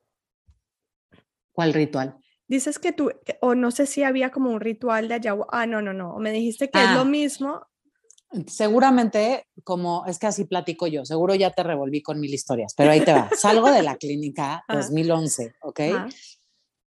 Speaker 2: ¿Cuál ritual?
Speaker 1: Dices que tú, o no sé si había como un ritual de ayahuasca. Ah, no, no, no. Me dijiste que es lo ah. mismo.
Speaker 2: Seguramente, como es que así platico yo, seguro ya te revolví con mil historias, pero ahí te va. Salgo de la clínica 2011, ¿ok?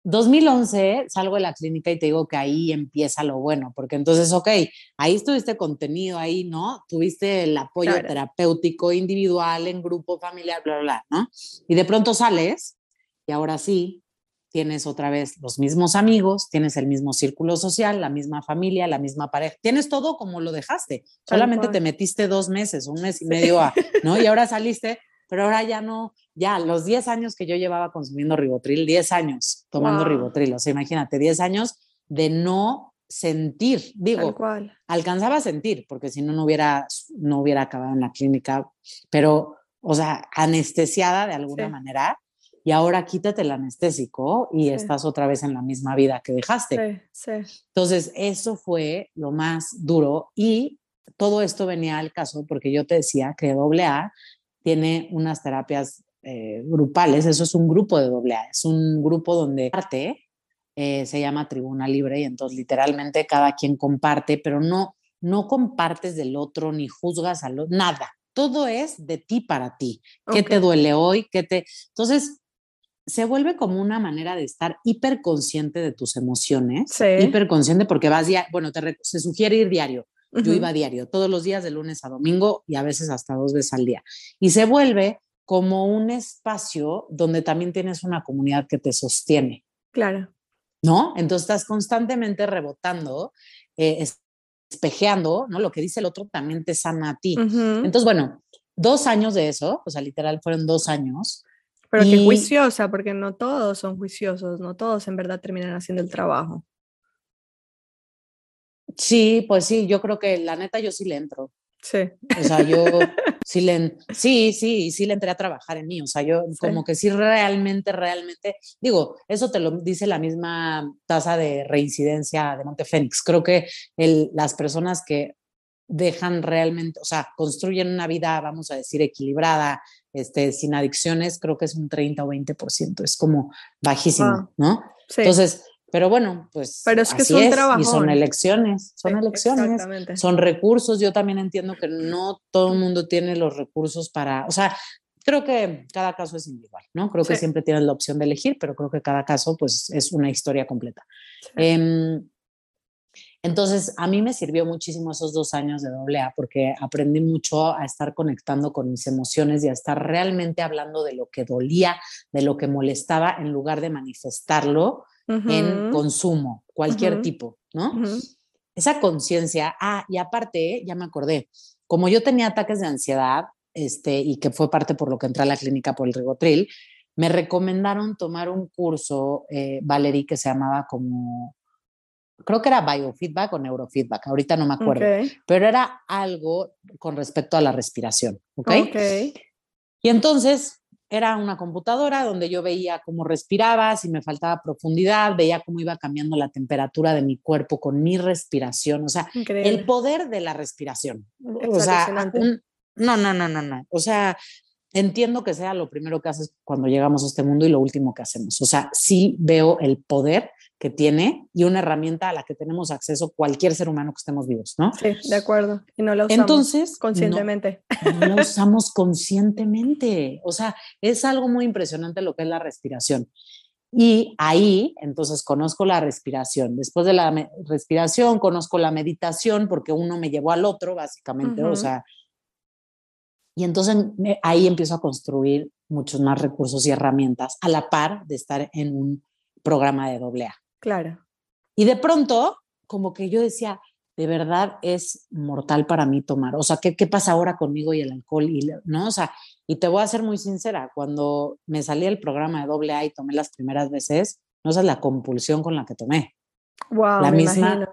Speaker 2: 2011 salgo de la clínica y te digo que ahí empieza lo bueno, porque entonces, ok, ahí estuviste contenido, ahí, ¿no? Tuviste el apoyo terapéutico individual, en grupo, familiar, bla, bla, bla, ¿no? Y de pronto sales y ahora sí, tienes otra vez los mismos amigos, tienes el mismo círculo social, la misma familia, la misma pareja, tienes todo como lo dejaste. Solamente te metiste dos meses, un mes y medio, a, ¿no? Y ahora saliste, pero ahora ya no, ya los 10 años que yo llevaba consumiendo ribotril, 10 años tomando ribotril, o sea, imagínate, 10 años de no sentir, digo, alcanzaba a sentir, porque si no, no hubiera, no hubiera acabado en la clínica, pero, o sea, anestesiada de alguna manera, y ahora quítate el anestésico y estás otra vez en la misma vida que dejaste. Sí, sí. Entonces, eso fue lo más duro y todo esto venía al caso porque yo te decía que AA tiene unas terapias eh, grupales, eso es un grupo de AA, es un grupo donde parte eh, se llama Tribuna Libre y entonces literalmente cada quien comparte, pero no, no compartes del otro ni juzgas a otro, nada. Todo es de ti para ti. ¿Qué te duele hoy? ¿Qué te... Entonces, se vuelve como una manera de estar hiperconsciente de tus emociones, sí. hiperconsciente porque vas, ya, bueno, te, se sugiere ir diario. Yo iba diario, todos los días de lunes a domingo y a veces hasta dos veces al día. Y se vuelve como un espacio donde también tienes una comunidad que te sostiene.
Speaker 1: Claro.
Speaker 2: ¿No? Entonces estás constantemente rebotando, eh, espejeando, ¿no? Lo que dice el otro también te sana a ti. Entonces, bueno, dos años de eso, o sea, literal fueron dos años
Speaker 1: pero qué juiciosa, porque no todos son juiciosos, no todos en verdad terminan haciendo el trabajo.
Speaker 2: Sí, pues sí, yo creo que la neta yo sí le entro.
Speaker 1: Sí.
Speaker 2: O sea, yo sí le, sí, sí, sí le entré a trabajar en mí. O sea, yo como que sí realmente, realmente, digo, eso te lo dice la misma tasa de reincidencia de Montefénix. Creo que el, las personas que dejan realmente, o sea, construyen una vida, vamos a decir, equilibrada, este, sin adicciones, creo que es un 30 o 20%, es como bajísimo, ¿no? Entonces, pero bueno, pues
Speaker 1: pero es que así es,
Speaker 2: y son elecciones, son elecciones, son recursos. Yo también entiendo que no todo el mundo tiene los recursos para, o sea, creo que cada caso es individual, ¿no? Creo que siempre tienes la opción de elegir, pero creo que cada caso, pues, es una historia completa. Em, entonces, a mí me sirvió muchísimo esos dos años de doble A porque aprendí mucho a estar conectando con mis emociones y a estar realmente hablando de lo que dolía, de lo que molestaba, en lugar de manifestarlo en consumo, cualquier tipo, ¿no? Esa conciencia, ah, y aparte, ya me acordé, como yo tenía ataques de ansiedad, este, y que fue parte por lo que entré a la clínica por el rigotril, me recomendaron tomar un curso, eh, Valerie, que se llamaba como creo que era biofeedback o neurofeedback, ahorita no me acuerdo, pero era algo con respecto a la respiración, ¿ok? Y entonces era una computadora donde yo veía cómo respiraba, si me faltaba profundidad, veía cómo iba cambiando la temperatura de mi cuerpo con mi respiración, o sea, el poder de la respiración. O sea, no, no, no, no, no. O sea, entiendo que sea lo primero que haces cuando llegamos a este mundo y lo último que hacemos. O sea, sí veo el poder que tiene y una herramienta a la que tenemos acceso cualquier ser humano que estemos vivos, ¿no?
Speaker 1: Sí, de acuerdo. Y no la usamos entonces, conscientemente.
Speaker 2: No, no la usamos conscientemente. O sea, es algo muy impresionante lo que es la respiración. Y ahí, entonces, conozco la respiración. Después de la respiración, conozco la meditación, porque uno me llevó al otro, básicamente. O sea, y entonces ahí empiezo a construir muchos más recursos y herramientas a la par de estar en un programa de doble A.
Speaker 1: Claro.
Speaker 2: Y de pronto, como que yo decía, de verdad es mortal para mí tomar. O sea, ¿qué, qué pasa ahora conmigo y el alcohol? Y, ¿no? O sea, y te voy a ser muy sincera, cuando me salí del programa de doble A y tomé las primeras veces, no sé, la compulsión con la que tomé.
Speaker 1: Wow,
Speaker 2: la misma.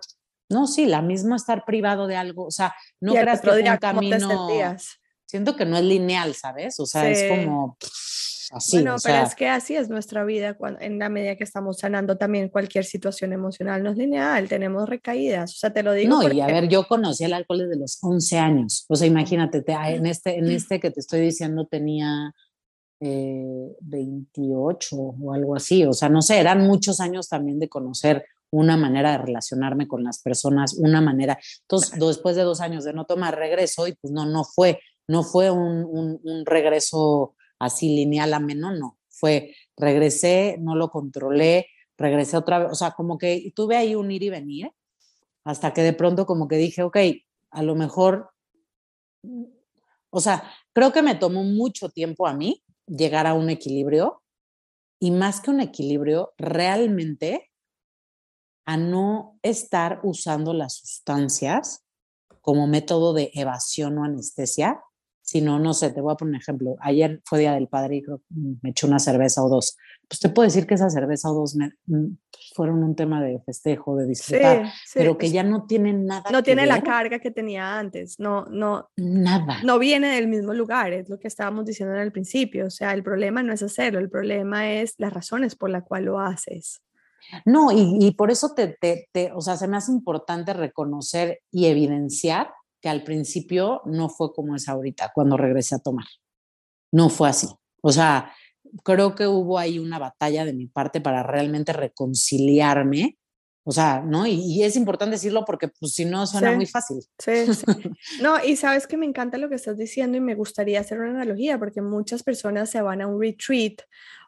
Speaker 2: No, sí, la misma estar privado de algo. O sea, no creas que un camino siento que no es lineal, ¿sabes? O sea, es como así.
Speaker 1: Bueno, pero es que así es nuestra vida cuando, en la medida que estamos sanando también cualquier situación emocional. No es lineal, tenemos recaídas. O sea, te lo digo.
Speaker 2: No, y a ver, yo conocí el alcohol desde los 11 años. O sea, imagínate, en, este, en este que te estoy diciendo tenía 28 eh, o algo así. O sea, no sé, eran muchos años también de conocer una manera de relacionarme con las personas, una manera. Entonces, después de dos años de no tomar regreso y pues no, no fue no fue un, regreso así lineal a no, fue regresé, no lo controlé, regresé otra vez, o sea, como que tuve ahí un ir y venir, hasta que de pronto como que dije, ok, a lo mejor, o sea, creo que me tomó mucho tiempo a mí llegar a un equilibrio y más que un equilibrio, realmente a no estar usando las sustancias como método de evasión o anestesia, si no, no sé, te voy a poner un ejemplo. Ayer fue Día del Padre y me eché una cerveza o dos. Pues te puedo decir que esa cerveza o dos me, mm, fueron un tema de festejo, de disfrutar, pero que ya no tienen nada.
Speaker 1: No tiene la carga que tenía antes, no, no.
Speaker 2: Nada.
Speaker 1: No viene del mismo lugar, es lo que estábamos diciendo en el principio. O sea, el problema no es hacerlo, el problema es las razones por las cuales lo haces.
Speaker 2: No, y, y por eso te, te, te, o sea, se me hace importante reconocer y evidenciar que al principio no fue como es ahorita, cuando regresé a tomar. No fue así. O sea, creo que hubo ahí una batalla de mi parte para realmente reconciliarme. O sea, ¿no? Y, es importante decirlo porque pues si no suena muy fácil.
Speaker 1: Sí, sí. No, y sabes que me encanta lo que estás diciendo y me gustaría hacer una analogía porque muchas personas se van a un retreat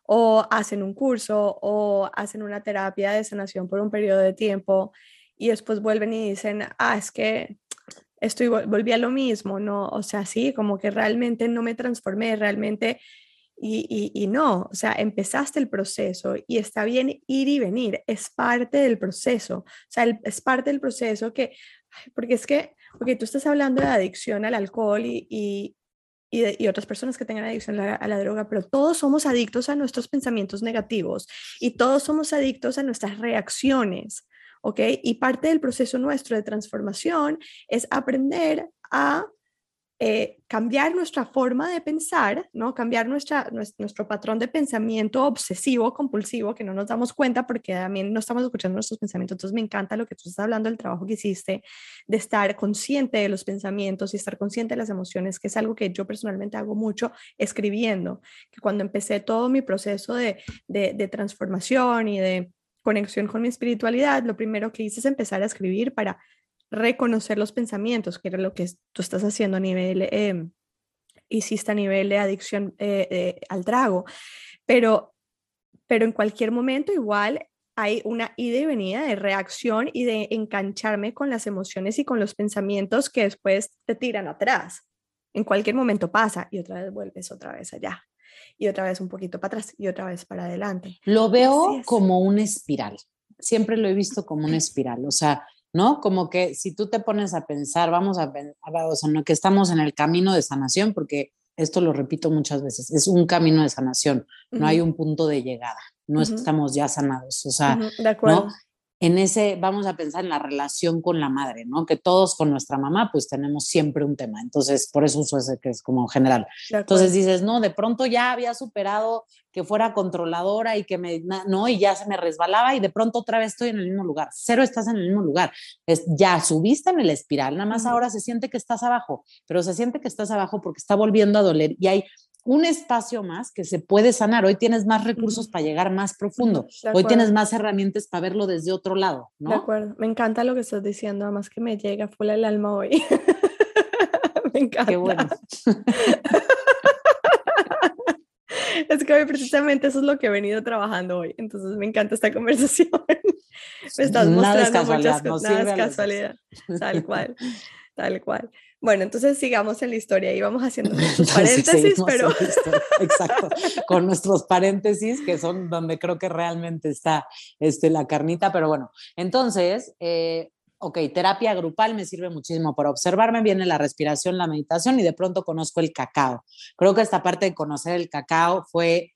Speaker 1: o hacen un curso o hacen una terapia de sanación por un periodo de tiempo y después vuelven y dicen, ah, es que estoy, volví a lo mismo, ¿no? O sea, sí, como que realmente no me transformé, realmente, y, y, no, o sea, empezaste el proceso y está bien ir y venir, es parte del proceso, o sea, es parte del proceso que, porque es que, porque tú estás hablando de adicción al alcohol y, y, y, otras personas que tengan adicción a la, droga, pero todos somos adictos a nuestros pensamientos negativos y todos somos adictos a nuestras reacciones. ¿Ok? Y parte del proceso nuestro de transformación es aprender a eh, cambiar nuestra forma de pensar, ¿no? Cambiar nuestra, nuestro, patrón de pensamiento obsesivo, compulsivo, que no nos damos cuenta porque también no estamos escuchando nuestros pensamientos. Entonces me encanta lo que tú estás hablando del trabajo que hiciste, de estar consciente de los pensamientos y estar consciente de las emociones, que es algo que yo personalmente hago mucho escribiendo, que cuando empecé todo mi proceso de, de, de transformación y de conexión con mi espiritualidad, lo primero que hice es empezar a escribir para reconocer los pensamientos, que era lo que tú estás haciendo a nivel, eh, hiciste a nivel de adicción eh, al trago. Pero, pero en cualquier momento igual hay una ida y venida de reacción y de engancharme con las emociones y con los pensamientos que después te tiran atrás. En cualquier momento pasa y otra vez vuelves otra vez allá y otra vez un poquito para atrás y otra vez para adelante.
Speaker 2: Lo veo como una espiral. Siempre lo he visto como una espiral. O sea, ¿no? Como que si tú te pones a pensar, vamos a ver, o sea, no, que estamos en el camino de sanación, porque esto lo repito muchas veces, es un camino de sanación, no hay un punto de llegada, no estamos ya sanados, o sea, de acuerdo en ese, vamos a pensar en la relación con la madre, ¿no? Que todos con nuestra mamá, pues tenemos siempre un tema. Entonces, por eso uso ese que es como general. Entonces dices, no, de pronto ya había superado que fuera controladora y que me, no, y ya se me resbalaba y de pronto otra vez estoy en el mismo lugar. Cero estás en el mismo lugar. Es, ya subiste en el espiral, nada más ahora se siente que estás abajo, pero se siente que estás abajo porque está volviendo a doler y hay un espacio más que se puede sanar. Hoy tienes más recursos para llegar más profundo. Hoy tienes más herramientas para verlo desde otro lado, ¿no?
Speaker 1: De acuerdo. Me encanta lo que estás diciendo, además que me llega full el alma hoy. me encanta. Qué bueno. es que hoy precisamente eso es lo que he venido trabajando hoy. Entonces me encanta esta conversación. me estás mostrando muchas cosas. Nada es casualidad. Tal cual. Tal cual. Bueno, entonces sigamos en la historia y vamos haciendo nuestros paréntesis, pero...
Speaker 2: Exacto, con nuestros paréntesis, que son donde creo que realmente está este, la carnita, pero bueno, entonces, eh, ok, terapia grupal me sirve muchísimo para observarme, viene la respiración, la meditación y de pronto conozco el cacao. Creo que esta parte de conocer el cacao fue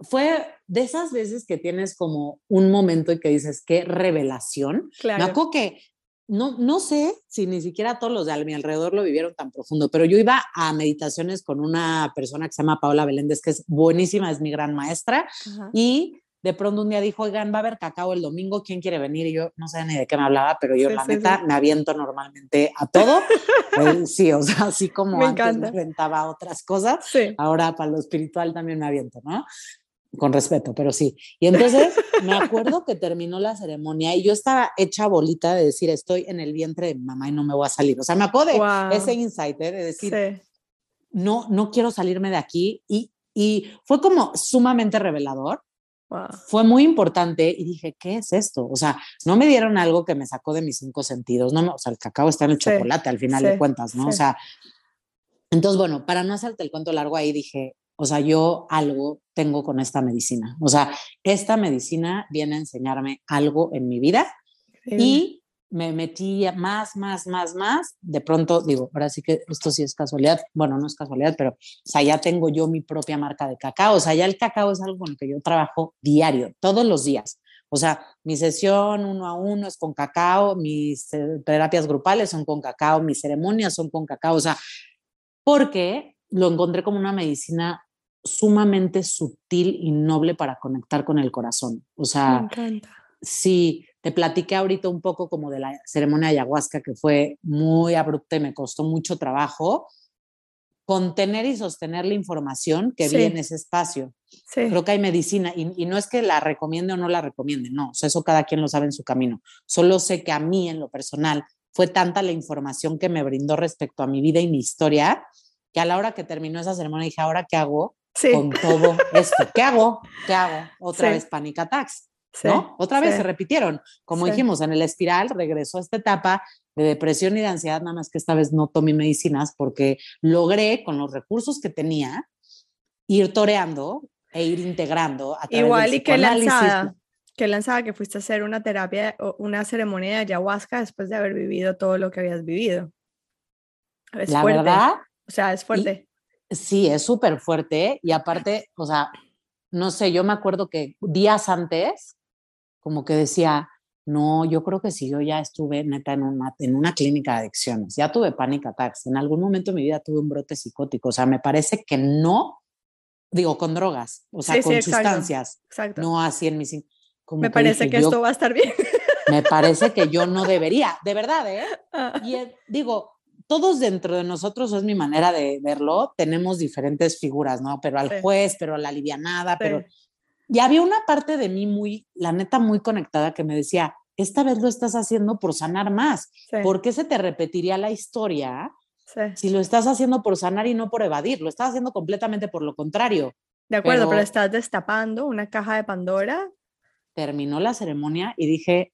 Speaker 2: fue de esas veces que tienes como un momento y que dices, qué revelación. Claro. Me acuerdo que no, no sé si ni siquiera todos los de mi alrededor lo vivieron tan profundo, pero yo iba a meditaciones con una persona que se llama Paola Beléndez, que es buenísima, es mi gran maestra, y de pronto un día dijo, oigan, va a haber cacao el domingo, ¿quién quiere venir? Y yo no sé ni de qué me hablaba, pero yo la neta me aviento normalmente a todo. Eh, sí, o sea, así como me antes me aventaba otras cosas, ahora para lo espiritual también me aviento, ¿no? Con respeto, pero sí. Y entonces me acuerdo que terminó la ceremonia y yo estaba hecha bolita de decir, estoy en el vientre de mi mamá y no me voy a salir. O sea, me acuerdo de ese insight ¿eh? de decir, no, no quiero salirme de aquí. Y, y fue como sumamente revelador. Fue muy importante y dije, ¿qué es esto? O sea, no me dieron algo que me sacó de mis cinco sentidos. No, o sea, el cacao está en el chocolate al final de cuentas, ¿no? O sea, entonces, bueno, para no hacerte el cuento largo ahí dije, o sea, yo algo tengo con esta medicina. O sea, esta medicina viene a enseñarme algo en mi vida y me metí más, más, más, más. De pronto digo, ahora sí que esto sí es casualidad. Bueno, no es casualidad, pero o sea, ya tengo yo mi propia marca de cacao. O sea, ya el cacao es algo con lo que yo trabajo diario, todos los días. O sea, mi sesión uno a uno es con cacao, mis eh, terapias grupales son con cacao, mis ceremonias son con cacao. O sea, porque lo encontré como una medicina sumamente sutil y noble para conectar con el corazón. O sea, sí, te platiqué ahorita un poco como de la ceremonia de ayahuasca que fue muy abrupta y me costó mucho trabajo contener y sostener la información que vi en ese espacio. Creo que hay medicina y, no es que la recomiende o no la recomiende, no, o sea, eso cada quien lo sabe en su camino. Solo sé que a mí en lo personal fue tanta la información que me brindó respecto a mi vida y mi historia que a la hora que terminó esa ceremonia dije, ¿ahora qué hago? con todo esto. ¿Qué hago? ¿Qué hago? Otra vez panic attacks. ¿no? Otra vez se repitieron. Como dijimos, en el espiral regresó a esta etapa de depresión y de ansiedad, nada más que esta vez no tomé medicinas porque logré, con los recursos que tenía, ir toreando e ir integrando. A
Speaker 1: Igual y que lanzada, que lanzada que fuiste a hacer una terapia o una ceremonia de ayahuasca después de haber vivido todo lo que habías vivido.
Speaker 2: Es La verdad.
Speaker 1: O sea, es fuerte.
Speaker 2: Sí, es súper fuerte y aparte, o sea, no sé, yo me acuerdo que días antes, como que decía, no, yo creo que sí, yo ya estuve neta en una, en una clínica de adicciones, ya tuve panic attacks, en algún momento de mi vida tuve un brote psicótico, o sea, me parece que no, digo, con drogas, o sea, con sustancias, no así en mis...
Speaker 1: me parece que esto va a estar bien.
Speaker 2: Me parece que yo no debería, de verdad, ¿eh? Ah. Y digo, todos dentro de nosotros, es mi manera de verlo, tenemos diferentes figuras, ¿no? Pero al juez, pero a la alivianada, pero... Y había una parte de mí muy, la neta, muy conectada que me decía, esta vez lo estás haciendo por sanar más. ¿Por qué se te repetiría la historia si lo estás haciendo por sanar y no por evadir? Lo estás haciendo completamente por lo contrario.
Speaker 1: De acuerdo, pero, pero estás destapando una caja de Pandora
Speaker 2: terminó la ceremonia y dije,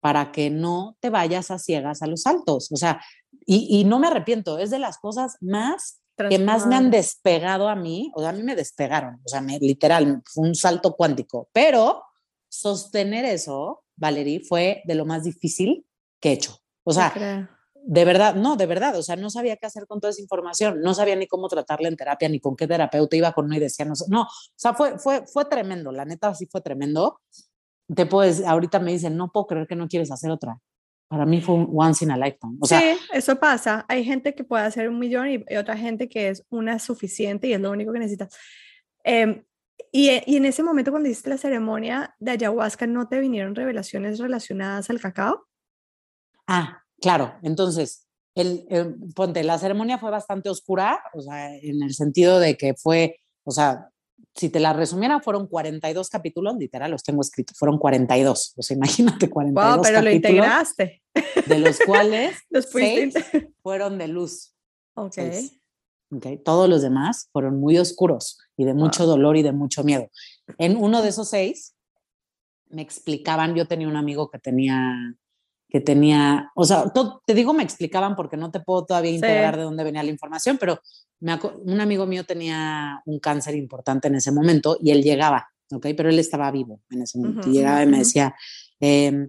Speaker 2: para que no te vayas a ciegas a los altos. O sea, y, no me arrepiento, es de las cosas más que más me han despegado a mí, o sea, a mí me despegaron, o sea, me, literal, fue un salto cuántico, pero sostener eso, Valerie, fue de lo más difícil que he hecho. O sea, de verdad, no, de verdad, o sea, no sabía qué hacer con toda esa información, no sabía ni cómo tratarla en terapia, ni con qué terapeuta iba con uno y decía, no, no, o sea, fue, fue, fue tremendo, la neta sí fue tremendo. Te puedes, ahorita me dicen, no puedo creer que no quieres hacer otra. Para mí fue un once in a lifetime. O sea,
Speaker 1: sí, eso pasa. Hay gente que puede hacer un millón y, otra gente que es una suficiente y es lo único que necesitas. Em, y, y, en ese momento cuando hiciste la ceremonia de ayahuasca, ¿no te vinieron revelaciones relacionadas al cacao?
Speaker 2: Ah, Claro, entonces, el, ponte, la ceremonia fue bastante oscura, o sea, en el sentido de que fue, o sea, si te la resumiera, fueron 42 capítulos, literal, los tengo escritos, fueron 42, o sea, imagínate 42 wow, pero lo integraste. De los cuales los seis fueron de luz. Ok. Okay. Todos los demás fueron muy oscuros y de mucho dolor y de mucho miedo. En uno de esos seis me explicaban, yo tenía un amigo que tenía que tenía, o sea, te digo, me explicaban porque no te puedo todavía integrar de dónde venía la información, pero me, un amigo mío tenía un cáncer importante en ese momento y él llegaba, ¿ok? Pero él estaba vivo en ese momento y llegaba y me decía, eh,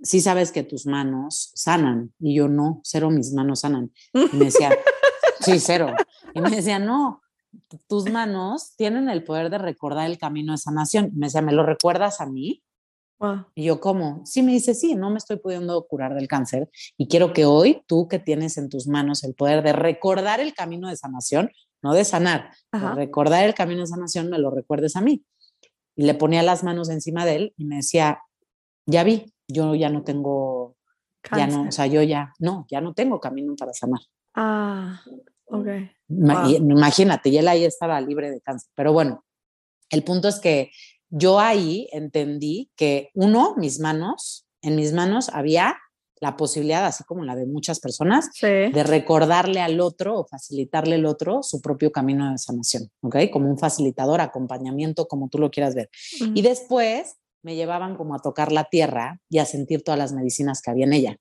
Speaker 2: sí sabes que tus manos sanan y yo no, cero mis manos sanan. Y me decía, sí, cero. Y me decía, no, tus manos tienen el poder de recordar el camino de sanación. Y me decía, ¿me lo recuerdas a mí? Y yo, ¿cómo? Sí, me dice, sí, no me estoy pudiendo curar del cáncer y quiero que hoy tú que tienes en tus manos el poder de recordar el camino de sanación, no de sanar, de recordar el camino de sanación, me lo recuerdes a mí. Y le ponía las manos encima de él y me decía, ya vi, yo ya no tengo, ya no, o sea, yo ya, no, ya no tengo camino para sanar.
Speaker 1: Ah, ok.
Speaker 2: Imagínate, y él ahí estaba libre de cáncer. Pero bueno, el punto es que yo ahí entendí que uno, mis manos, en mis manos había la posibilidad, así como la de muchas personas, de recordarle al otro o facilitarle al otro su propio camino de sanación, ¿ok? Como un facilitador, acompañamiento, como tú lo quieras ver. Y después me llevaban como a tocar la tierra y a sentir todas las medicinas que había en ella.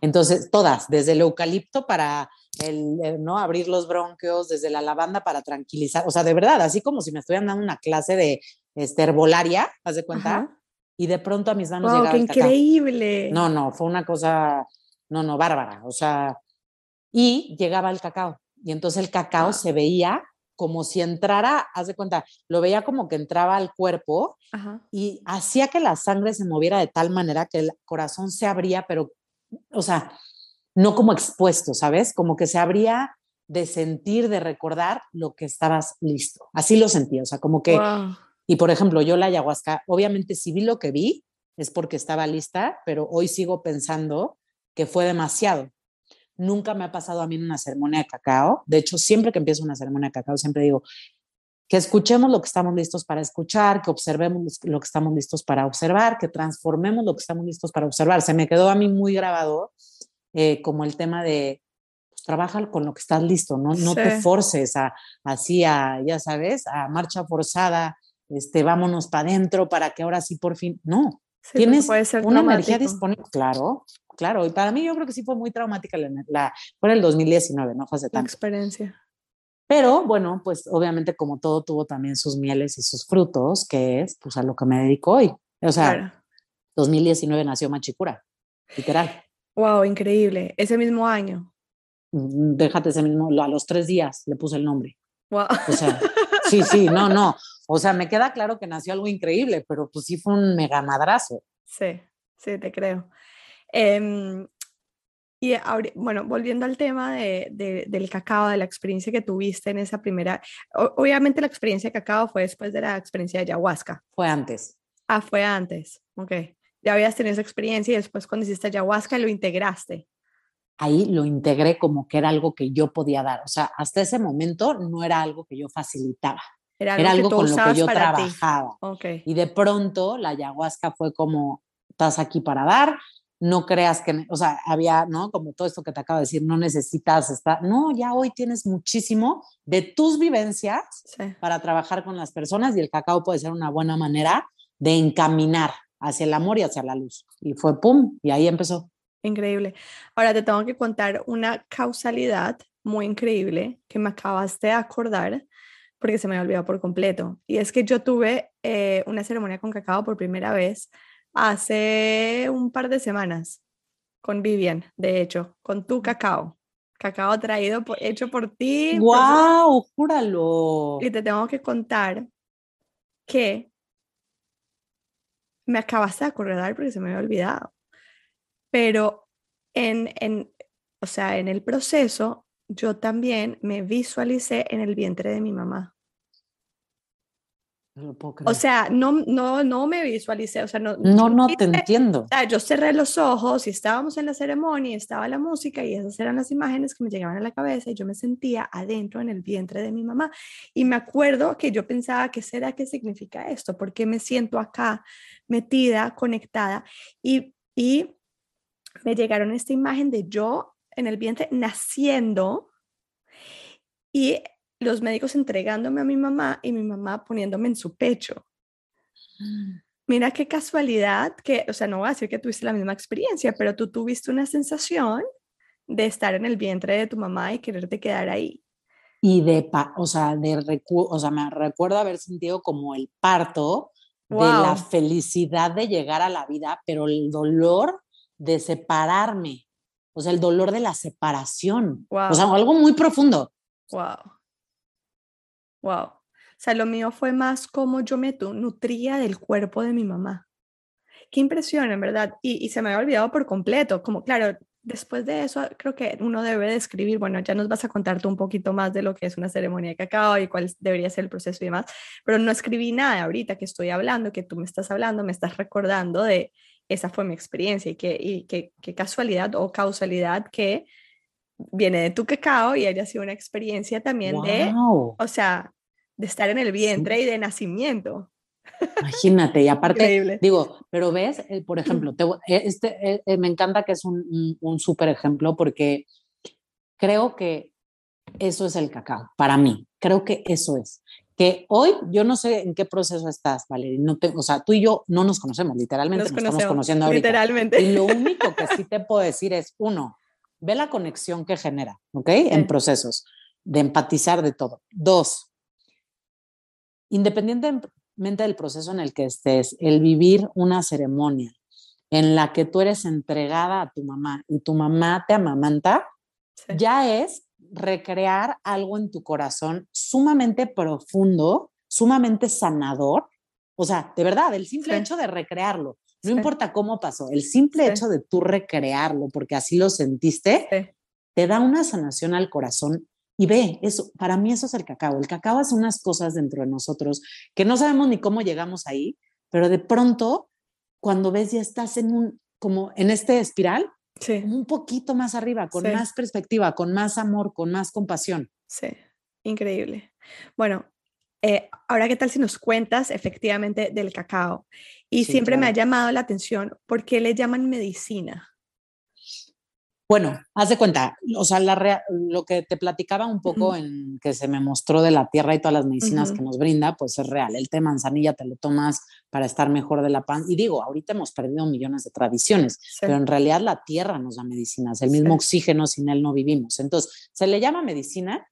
Speaker 2: Entonces, todas, desde el eucalipto para el, no abrir los bronquios, desde la lavanda para tranquilizar, o sea, de verdad, así como si me estuvieran dando una clase de este, herbolaria, ¿haz de cuenta? Y de pronto a mis manos wow, llegaba
Speaker 1: qué increíble!
Speaker 2: No, no, fue una cosa, no, no, bárbara, o sea, y llegaba el cacao. Y entonces el cacao se veía como si entrara, haz de cuenta, lo veía como que entraba al cuerpo y hacía que la sangre se moviera de tal manera que el corazón se abría, pero, o sea, no como expuesto, ¿sabes? Como que se abría de sentir, de recordar lo que estabas listo. Así lo sentía, o sea, como que y por ejemplo, yo la ayahuasca, obviamente si vi lo que vi, es porque estaba lista, pero hoy sigo pensando que fue demasiado. Nunca me ha pasado a mí en una ceremonia de cacao. De hecho, siempre que empiezo una ceremonia de cacao, siempre digo que escuchemos lo que estamos listos para escuchar, que observemos lo que estamos listos para observar, que transformemos lo que estamos listos para observar. Se me quedó a mí muy grabado eh, como el tema de pues, trabaja con lo que estás listo, no, no te forces a, así a, ya sabes, a marcha forzada, este, vámonos para adentro para que ahora sí por fin, no, tienes una energía disponible, claro, claro, y para mí yo creo que sí fue muy traumática la, la fue el 2019, no fue hace tanto.
Speaker 1: experiencia.
Speaker 2: Pero bueno, pues obviamente como todo tuvo también sus mieles y sus frutos, que es pues a lo que me dedico hoy. O sea, 2019 nació Machicura, literal.
Speaker 1: Wow, increíble. Ese mismo año.
Speaker 2: Mm, déjate ese mismo, a los tres días le puse el nombre. Wow. O sea, sí, sí, no, no. O sea, me queda claro que nació algo increíble, pero pues sí fue un mega madrazo.
Speaker 1: Sí, sí, te creo. Em, y ahora, bueno, volviendo al tema de, del cacao, de la experiencia que tuviste en esa primera, obviamente la experiencia de cacao fue después de la experiencia de ayahuasca.
Speaker 2: Fue antes.
Speaker 1: Ah, fue antes, ok. Ya habías tenido esa experiencia y después cuando hiciste ayahuasca lo integraste.
Speaker 2: Ahí lo integré como que era algo que yo podía dar. O sea, hasta ese momento no era algo que yo facilitaba. Era algo, con lo que yo trabajaba. Y de pronto la ayahuasca fue como, estás aquí para dar, no creas que, o sea, había, ¿no? Como todo esto que te acabo de decir, no necesitas estar, no, ya hoy tienes muchísimo de tus vivencias para trabajar con las personas y el cacao puede ser una buena manera de encaminar hacia el amor y hacia la luz. Y fue pum, y ahí empezó.
Speaker 1: Increíble. Ahora te tengo que contar una causalidad muy increíble que me acabaste de acordar porque se me había olvidado por completo. Y es que yo tuve eh, una ceremonia con cacao por primera vez hace un par de semanas con Vivian, de hecho, con tu cacao. Cacao traído, hecho por ti.
Speaker 2: ¡Wow! Júralo.
Speaker 1: Y te tengo que contar que me acabaste de acordar porque se me había olvidado. Pero en, en, o sea, en el proceso, yo también me visualicé en el vientre de mi mamá. o sea, no, no, no me visualicé, o sea, no,
Speaker 2: no, no te entiendo.
Speaker 1: O sea, yo cerré los ojos y estábamos en la ceremonia, estaba la música y esas eran las imágenes que me llegaban a la cabeza y yo me sentía adentro en el vientre de mi mamá. Y me acuerdo que yo pensaba, ¿qué será que significa esto? ¿Por qué me siento acá metida, conectada? Y, y me llegaron esta imagen de yo en el vientre naciendo y los médicos entregándome a mi mamá y mi mamá poniéndome en su pecho. Mira qué casualidad que, o sea, no voy a decir que tuviste la misma experiencia, pero tú tuviste una sensación de estar en el vientre de tu mamá y quererte quedar ahí.
Speaker 2: Y de, o sea, de o sea, me recuerdo haber sentido como el parto de la felicidad de llegar a la vida, pero el dolor de separarme, o sea, el dolor de la separación, o sea, algo muy profundo.
Speaker 1: Wow. Wow. O sea, lo mío fue más como yo me nutría del cuerpo de mi mamá. Qué impresión, en verdad. Y, y se me había olvidado por completo. Como, claro, después de eso, creo que uno debe describir, bueno, ya nos vas a contar tú un poquito más de lo que es una ceremonia de cacao y cuál debería ser el proceso y demás, pero no escribí nada ahorita que estoy hablando, que tú me estás hablando, me estás recordando de esa fue mi experiencia y qué que, casualidad o causalidad que viene de tu cacao y haya sido una experiencia también de, o sea, de estar en el vientre y de nacimiento.
Speaker 2: Imagínate, y aparte, digo, pero ves, eh, por ejemplo, te, eh, este, eh, me encanta que es un, un súper ejemplo porque creo que eso es el cacao, para mí, creo que eso es que hoy yo no sé en qué proceso estás, Valeria, no te, o sea, tú y yo no nos conocemos, literalmente nos, estamos conociendo ahorita.
Speaker 1: Literalmente.
Speaker 2: Y lo único que sí te puedo decir es, uno, ve la conexión que genera, ¿ok? En procesos de empatizar de todo. Dos, independientemente del proceso en el que estés, el vivir una ceremonia en la que tú eres entregada a tu mamá y tu mamá te amamanta, ya es recrear algo en tu corazón sumamente profundo, sumamente sanador. O sea, de verdad, el simple hecho de recrearlo, no importa cómo pasó, el simple hecho de tú recrearlo, porque así lo sentiste, te da una sanación al corazón. Y ve, eso, para mí eso es el cacao. El cacao hace unas cosas dentro de nosotros que no sabemos ni cómo llegamos ahí, pero de pronto, cuando ves ya estás en un, como en este espiral, un poquito más arriba, con más perspectiva, con más amor, con más compasión.
Speaker 1: Sí, increíble. Bueno, eh, ahora qué tal si nos cuentas efectivamente del cacao. Y siempre me ha llamado la atención por qué le llaman medicina.
Speaker 2: Bueno, haz de cuenta, o sea, lo que te platicaba un poco en que se me mostró de la tierra y todas las medicinas que nos brinda, pues es real. El té manzanilla te lo tomas para estar mejor de la pan. Y digo, ahorita hemos perdido millones de tradiciones, pero en realidad la tierra nos da medicinas, el mismo oxígeno, sin él no vivimos. Entonces, se le llama medicina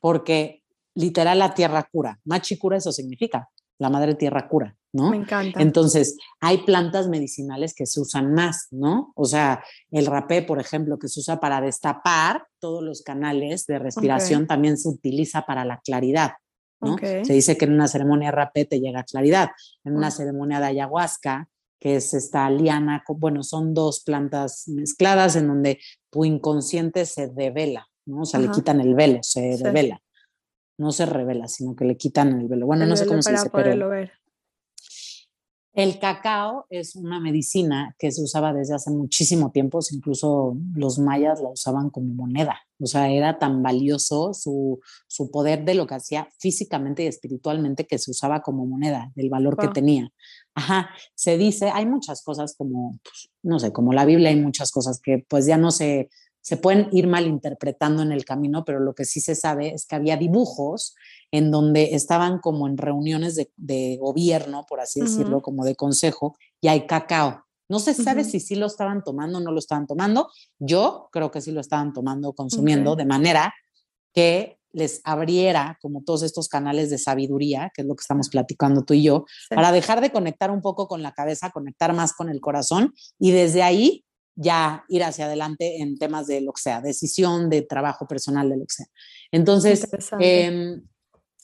Speaker 2: porque literal la tierra cura. Machi cura, eso significa la madre tierra cura, ¿no?
Speaker 1: Me encanta.
Speaker 2: Entonces, hay plantas medicinales que se usan más, ¿no? O sea, el rapé, por ejemplo, que se usa para destapar todos los canales de respiración, también se utiliza para la claridad, ¿no? Se dice que en una ceremonia de rapé te llega claridad. En una ceremonia de ayahuasca, que es esta liana, bueno, son dos plantas mezcladas en donde tu inconsciente se devela, ¿no? O sea, le quitan el velo, se devela no se revela, sino que le quitan el velo. Bueno, no sé cómo se dice, pero ver. El cacao es una medicina que se usaba desde hace muchísimo tiempo, incluso los mayas la usaban como moneda, o sea, era tan valioso su, su poder de lo que hacía físicamente y espiritualmente que se usaba como moneda, del valor que tenía. Ajá, se dice, hay muchas cosas como, pues, no sé, como la Biblia, hay muchas cosas que pues ya no se se pueden ir malinterpretando en el camino, pero lo que sí se sabe es que había dibujos en donde estaban como en reuniones de, gobierno, por así decirlo, como de consejo, y hay cacao. No se sabe si sí lo estaban tomando o no lo estaban tomando. Yo creo que sí lo estaban tomando, consumiendo, de manera que les abriera como todos estos canales de sabiduría, que es lo que estamos platicando tú y yo, para dejar de conectar un poco con la cabeza, conectar más con el corazón y desde ahí ya ir hacia adelante en temas de lo que sea, decisión, de trabajo personal, de lo que sea. Entonces, eh,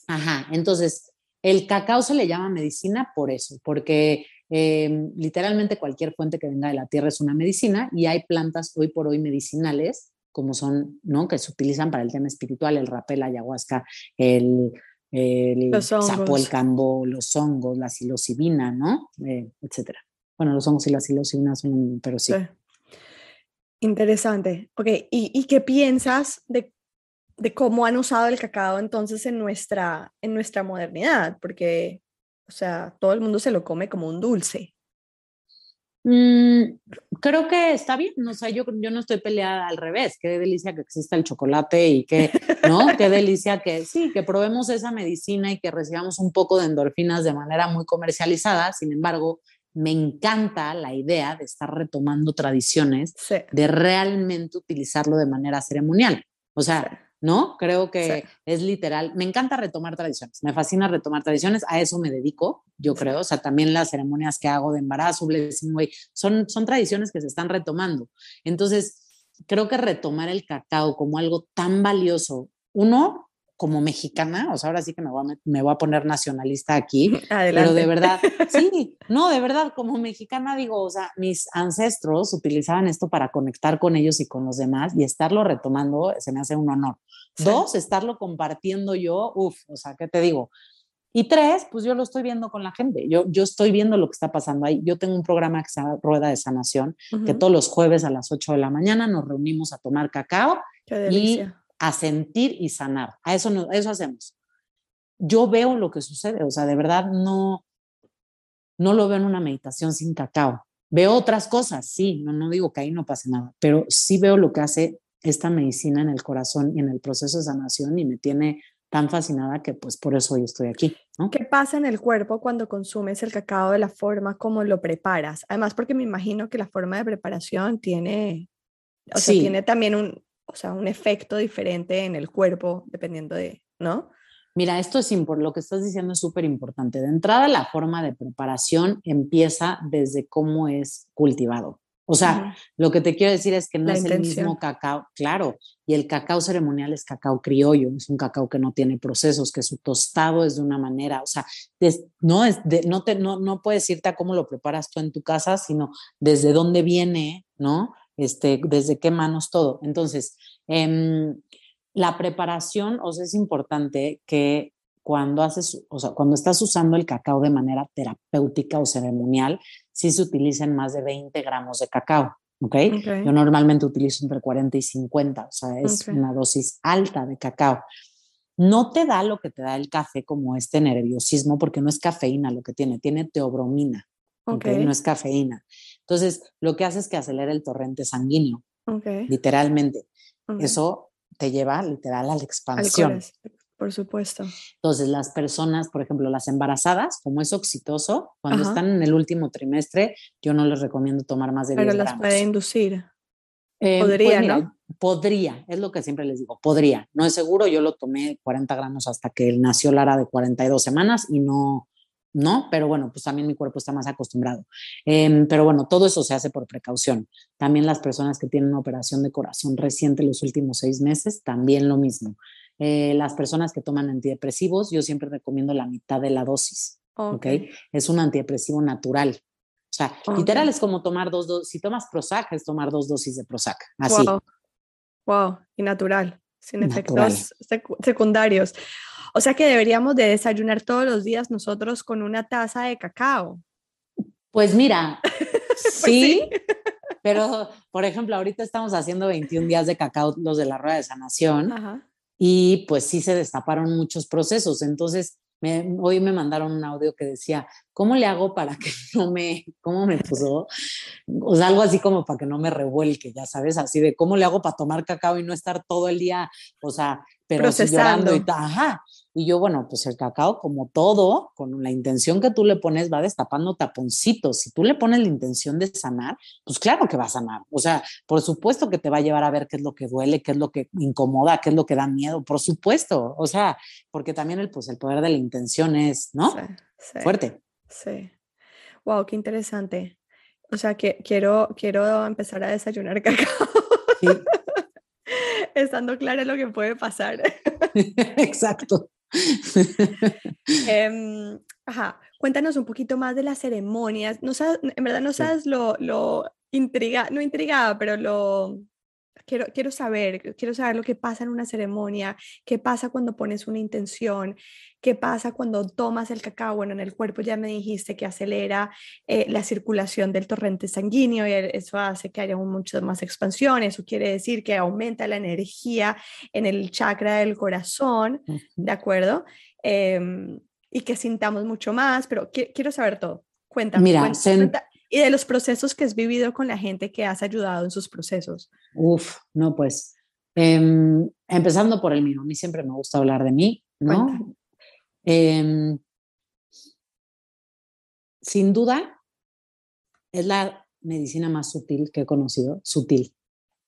Speaker 2: ajá, entonces el cacao se le llama medicina por eso, porque eh, literalmente cualquier fuente que venga de la tierra es una medicina y hay plantas hoy por hoy medicinales como son, ¿no? Que se utilizan para el tema espiritual, el rapel, la ayahuasca, el, el sapo, el cambo, los hongos, la psilocibina, ¿no? Eh, etcétera. Bueno, los hongos y la psilocibina son, pero sí.
Speaker 1: Interesante. Ok, ¿Y, ¿Y, qué piensas de, de, cómo han usado el cacao entonces en nuestra, en nuestra modernidad? Porque, o sea, todo el mundo se lo come como un dulce.
Speaker 2: Mm, creo que está bien, o sea, yo, yo no estoy peleada al revés, qué delicia que exista el chocolate y que, ¿no? qué delicia que sí, que probemos esa medicina y que recibamos un poco de endorfinas de manera muy comercializada, sin embargo, me encanta la idea de estar retomando tradiciones, de realmente utilizarlo de manera ceremonial. O sea, ¿no? Creo que es literal. Me encanta retomar tradiciones, me fascina retomar tradiciones, a eso me dedico, yo creo. O sea, también las ceremonias que hago de embarazo, son, son tradiciones que se están retomando. Entonces, creo que retomar el cacao como algo tan valioso, uno, como mexicana, o sea, ahora sí que me voy a, me voy a poner nacionalista aquí, pero de verdad, sí, no, de verdad, como mexicana digo, o sea, mis ancestros utilizaban esto para conectar con ellos y con los demás y estarlo retomando se me hace un honor. Dos, estarlo compartiendo yo, uff, o sea, ¿qué te digo? Y tres, pues yo lo estoy viendo con la gente, yo, yo estoy viendo lo que está pasando ahí. Yo tengo un programa que se llama Rueda de Sanación, que todos los jueves a las 8 de la mañana nos reunimos a tomar cacao y a sentir y sanar. A eso, no, eso hacemos. Yo veo lo que sucede, o sea, de verdad no, no lo veo en una meditación sin cacao. Veo otras cosas, sí, no, no digo que ahí no pase nada, pero sí veo lo que hace esta medicina en el corazón y en el proceso de sanación y me tiene tan fascinada que pues por eso hoy estoy aquí.
Speaker 1: ¿Qué pasa en el cuerpo cuando consumes el cacao de la forma como lo preparas? Además, porque me imagino que la forma de preparación tiene, o sea, tiene también un, o sea, un efecto diferente en el cuerpo dependiendo de, ¿no?
Speaker 2: Mira, esto es lo que estás diciendo es súper importante. De entrada, la forma de preparación empieza desde cómo es cultivado. O sea, lo que te quiero decir es que no es el mismo cacao, claro, y el cacao ceremonial es cacao criollo, es un cacao que no tiene procesos, que su tostado es de una manera, o sea, no, es de, no, te, no, no puedes irte a cómo lo preparas tú en tu casa, sino desde dónde viene, ¿no? Este, desde qué manos todo. Entonces, em, la preparación, o sea, es importante que cuando haces, o sea, cuando estás usando el cacao de manera terapéutica o ceremonial, sí se utilicen más de 20 gramos de cacao. ¿okay? Yo normalmente utilizo entre 40 y 50, o sea, es una dosis alta de cacao. No te da lo que te da el café como este nerviosismo, porque no es cafeína lo que tiene, tiene teobromina, okay. no es cafeína. Entonces, lo que hace es que acelera el torrente sanguíneo, literalmente. Eso te lleva literal a la expansión.
Speaker 1: Por supuesto.
Speaker 2: Entonces, las personas, por ejemplo, las embarazadas, como es oxitoso, cuando están en el último trimestre, yo no les recomiendo tomar más de Pero 10 gramos.
Speaker 1: Pero las puede inducir.
Speaker 2: Eh, podría, pues ¿no? Podría, es lo que siempre les digo, podría. No es seguro, yo lo tomé 40 gramos hasta que nació Lara de 42 semanas y no, no, pero bueno, pues también mi cuerpo está más acostumbrado. Em, pero bueno, todo eso se hace por precaución. También las personas que tienen una operación de corazón reciente los últimos seis meses, también lo mismo. Eh, las personas que toman antidepresivos, yo siempre recomiendo la mitad de la dosis. Okay. Es un antidepresivo natural. O sea, literal es como tomar dos dosis. Si tomas Prozac, es tomar dos dosis de Prozac. Así.
Speaker 1: Wow. Y natural, sin efectos secundarios. O sea que deberíamos de desayunar todos los días nosotros con una taza de cacao.
Speaker 2: Pues mira, pues sí, pero por ejemplo, ahorita estamos haciendo 21 días de cacao, los de la rueda de sanación. Ajá y pues sí se destaparon muchos procesos. Entonces, hoy me mandaron un audio que decía, ¿cómo le hago para que no me, cómo me puso? O sea, algo así como para que no me revuelque, ya sabes, así de cómo le hago para tomar cacao y no estar todo el día, o sea, pero
Speaker 1: procesando.
Speaker 2: y ajá. Y yo, bueno, pues el cacao, como todo, con la intención que tú le pones, va destapando taponcitos. Si tú le pones la intención de sanar, pues claro que va a sanar. O sea, por supuesto que te va a llevar a ver qué es lo que duele, qué es lo que incomoda, qué es lo que da miedo, por supuesto. O sea, porque también el, pues, el poder de la intención es, ¿no? Fuerte.
Speaker 1: Sí. Wow, qué interesante. O sea, que quiero, quiero empezar a desayunar cacao. Sí. Estando clara lo que puede pasar.
Speaker 2: Exacto.
Speaker 1: Em, ajá, cuéntanos un poquito más de las ceremonias. No en verdad no sabes lo, lo intriga, no intrigada, pero lo, quiero, quiero saber, quiero saber lo que pasa en una ceremonia, qué pasa cuando pones una intención, qué pasa cuando tomas el cacao. Bueno, en el cuerpo ya me dijiste que acelera eh, la circulación del torrente sanguíneo y eso hace que haya muchas más expansión. Eso quiere decir que aumenta la energía en el chakra del corazón, ¿de acuerdo? Em, y que sintamos mucho más, pero quiero saber todo. Cuéntame.
Speaker 2: Mira,
Speaker 1: cuéntame, y de los procesos que has vivido con la gente que has ayudado en sus procesos.
Speaker 2: Uf, no, pues, em, empezando por el mío, a mí siempre me gusta hablar de mí, ¿no? Em, sin duda, es la medicina más sutil que he conocido, sutil,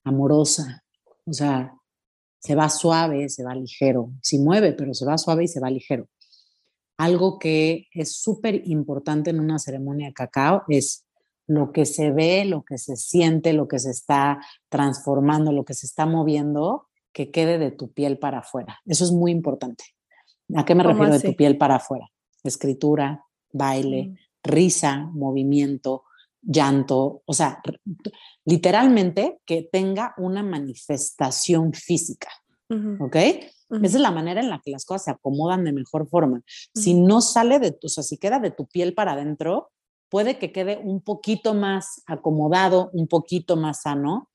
Speaker 2: amorosa, o sea, se va suave, se va ligero, sí mueve, pero se va suave y se va ligero. Algo que es súper importante en una ceremonia de cacao es lo que se ve, lo que se siente, lo que se está transformando, lo que se está moviendo, que quede de tu piel para afuera. Eso es muy importante. ¿A qué me refiero de tu piel para afuera? Escritura, baile, mm. risa, movimiento, llanto, o sea, literalmente que tenga una manifestación física. ¿Ok? Esa es la manera en la que las cosas se acomodan de mejor forma. Si no sale de tu, o sea, si queda de tu piel para adentro, puede que quede un poquito más acomodado, un poquito más sano.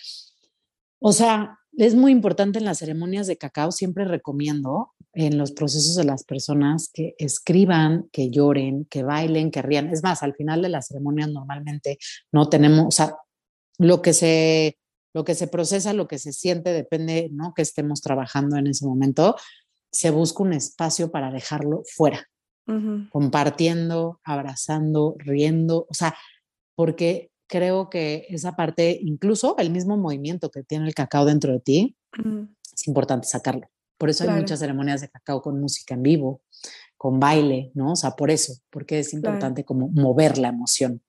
Speaker 2: O sea, es muy importante en las ceremonias de cacao, siempre recomiendo en los procesos de las personas que escriban, que lloren, que bailen, que rían. Es más, al final de las ceremonias normalmente no tenemos, o sea, lo que se, lo que se procesa, lo que se siente, depende, ¿no? Que estemos trabajando en ese momento, se busca un espacio para dejarlo fuera compartiendo, abrazando, riendo, o sea, porque creo que esa parte, incluso el mismo movimiento que tiene el cacao dentro de ti, es importante sacarlo. Por eso hay muchas ceremonias de cacao con música en vivo, con baile, ¿no? O sea, por eso, porque es importante como mover la emoción.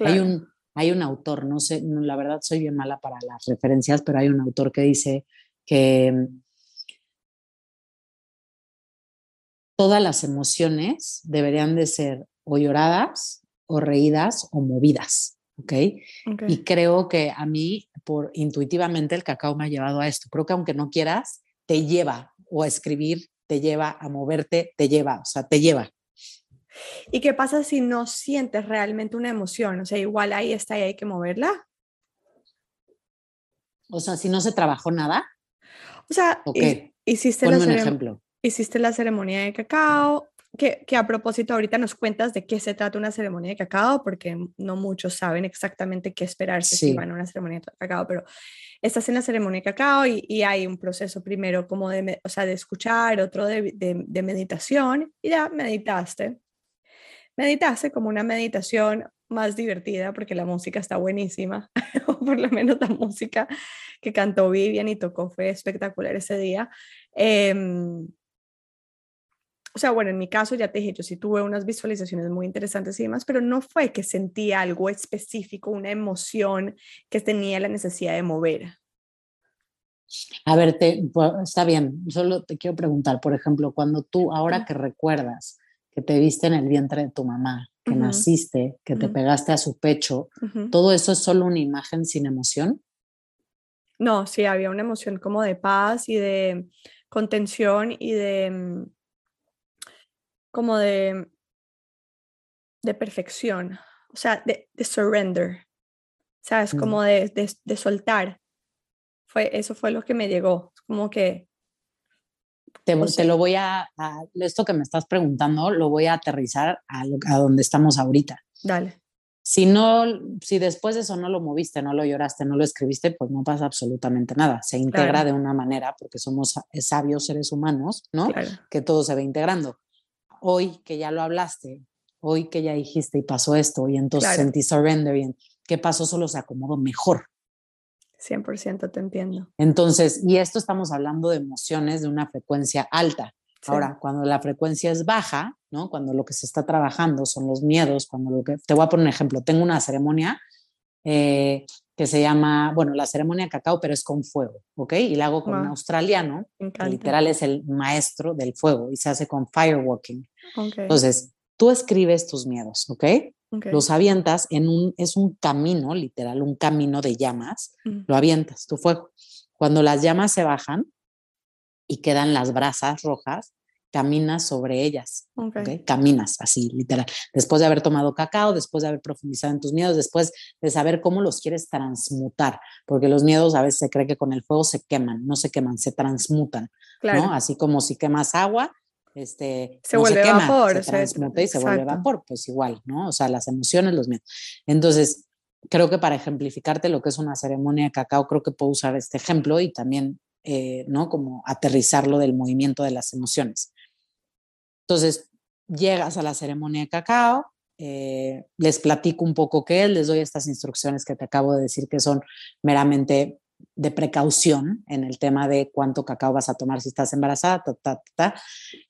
Speaker 2: Hay un, hay un autor, no sé, la verdad soy bien mala para las referencias, pero hay un autor que dice que todas las emociones deberían de ser o lloradas o reídas o movidas, ¿ok? Y creo que a mí, por intuitivamente, el cacao me ha llevado a esto. Creo que aunque no quieras, te lleva o a escribir, te lleva a moverte, te lleva, o sea, te lleva.
Speaker 1: ¿Y qué pasa si no sientes realmente una emoción? O sea, igual ahí está y hay que moverla.
Speaker 2: O sea, si no se trabajó nada.
Speaker 1: O sea, hiciste
Speaker 2: Ponme un ejemplo
Speaker 1: hiciste la ceremonia de cacao, que, que, a propósito ahorita nos cuentas de qué se trata una ceremonia de cacao, porque no muchos saben exactamente qué esperarse si van a una ceremonia de cacao, pero estás en la ceremonia de cacao y, y hay un proceso primero como de, o sea, de escuchar, otro de, de, de meditación y ya meditaste. Meditaste como una meditación más divertida porque la música está buenísima, o por lo menos la música que cantó Vivian y tocó fue espectacular ese día. Eh, o sea, bueno, en mi caso ya te dije, yo sí tuve unas visualizaciones muy interesantes y demás, pero no fue que sentí algo específico, una emoción que tenía la necesidad de mover.
Speaker 2: A ver, te, está bien, solo te quiero preguntar, por ejemplo, cuando tú, ahora que recuerdas que te viste en el vientre de tu mamá, que naciste, que te pegaste a su pecho, ¿todo eso es solo una imagen sin emoción?
Speaker 1: No, sí, había una emoción como de paz y de contención y de mm, como de, de perfección, o sea, de, de surrender, ¿sabes? Mm. Como de, de, soltar. Fue, eso fue lo que me llegó, como que
Speaker 2: te, lo voy a, esto que me estás preguntando, lo voy a aterrizar a, a donde estamos ahorita.
Speaker 1: Dale.
Speaker 2: Si no, si después de eso no lo moviste, no lo lloraste, no lo escribiste, pues no pasa absolutamente nada. Se integra de una manera, porque somos sabios seres humanos, ¿no? Que todo se va integrando. Hoy que ya lo hablaste, hoy que ya dijiste y pasó esto, y entonces sentí surrender, y ¿qué pasó? Solo se acomodó mejor.
Speaker 1: 100% te entiendo.
Speaker 2: Entonces, y esto estamos hablando de emociones de una frecuencia alta. Ahora, cuando la frecuencia es baja, ¿no? Cuando lo que se está trabajando son los miedos, cuando lo que, te voy a poner un ejemplo, tengo una ceremonia eh, que se llama, bueno, la ceremonia de cacao, pero es con fuego, ¿ok? Y la hago con un australiano, que literal es el maestro del fuego y se hace con firewalking. Entonces, tú escribes tus miedos, ¿ok? Los avientas en un, es un camino, literal, un camino de llamas, mm. lo avientas, tu fuego. Cuando las llamas se bajan y quedan las brasas rojas, caminas sobre ellas, caminas así, literal. Después de haber tomado cacao, después de haber profundizado en tus miedos, después de saber cómo los quieres transmutar, porque los miedos a veces se cree que con el fuego se queman, no se queman, se transmutan, ¿no? Así como si quemas agua, este,
Speaker 1: se vuelve vapor,
Speaker 2: se transmuta y se vuelve vapor, pues igual, ¿no? O sea, las emociones, los miedos. Entonces, creo que para ejemplificarte lo que es una ceremonia de cacao, creo que puedo usar este ejemplo y también, eh, ¿no? Como aterrizarlo del movimiento de las emociones. Entonces, llegas a la ceremonia de cacao, eh, les platico un poco qué es, les doy estas instrucciones que te acabo de decir que son meramente de precaución en el tema de cuánto cacao vas a tomar si estás embarazada,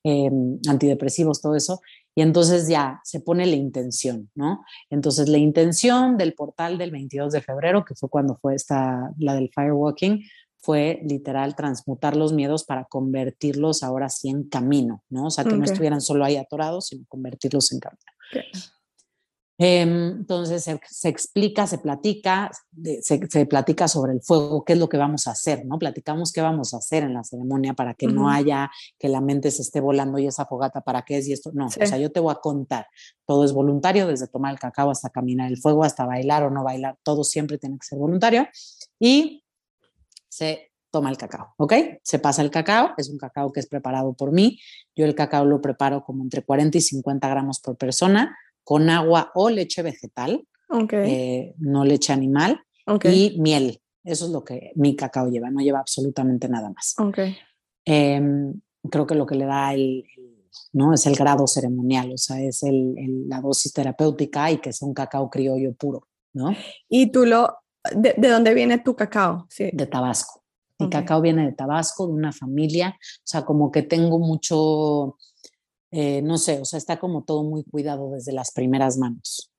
Speaker 2: em, antidepresivos, todo eso. Y entonces ya se pone la intención, ¿no? Entonces la intención del portal del 22 de febrero, que fue cuando fue esta, la del firewalking, fue literal transmutar los miedos para convertirlos ahora sí en camino, ¿no? O sea, que no estuvieran solo ahí atorados, sino convertirlos en camino. Em, entonces se, explica, se platica, se, platica sobre el fuego, qué es lo que vamos a hacer, ¿no? Platicamos qué vamos a hacer en la ceremonia para que no haya que la mente se esté volando y esa fogata para qué es y esto. No, o sea, yo te voy a contar. Todo es voluntario, desde tomar el cacao hasta caminar el fuego, hasta bailar o no bailar, todo siempre tiene que ser voluntario. Y se toma el cacao, ¿ok? Se pasa el cacao, es un cacao que es preparado por mí. Yo el cacao lo preparo como entre 40 y 50 gramos por persona con agua o leche vegetal, eh, no leche animal, y miel. Eso es lo que mi cacao lleva, no lleva absolutamente nada más. Em, creo que lo que le da el, ¿no? es el grado ceremonial, o sea, es el, la dosis terapéutica y que es un cacao criollo puro. ¿no?
Speaker 1: ¿Y tú lo, de, dónde viene tu cacao?
Speaker 2: Sí. De Tabasco. Mi cacao viene de Tabasco, de una familia, o sea, como que tengo mucho, eh, no sé, o sea, está como todo muy cuidado desde las primeras manos.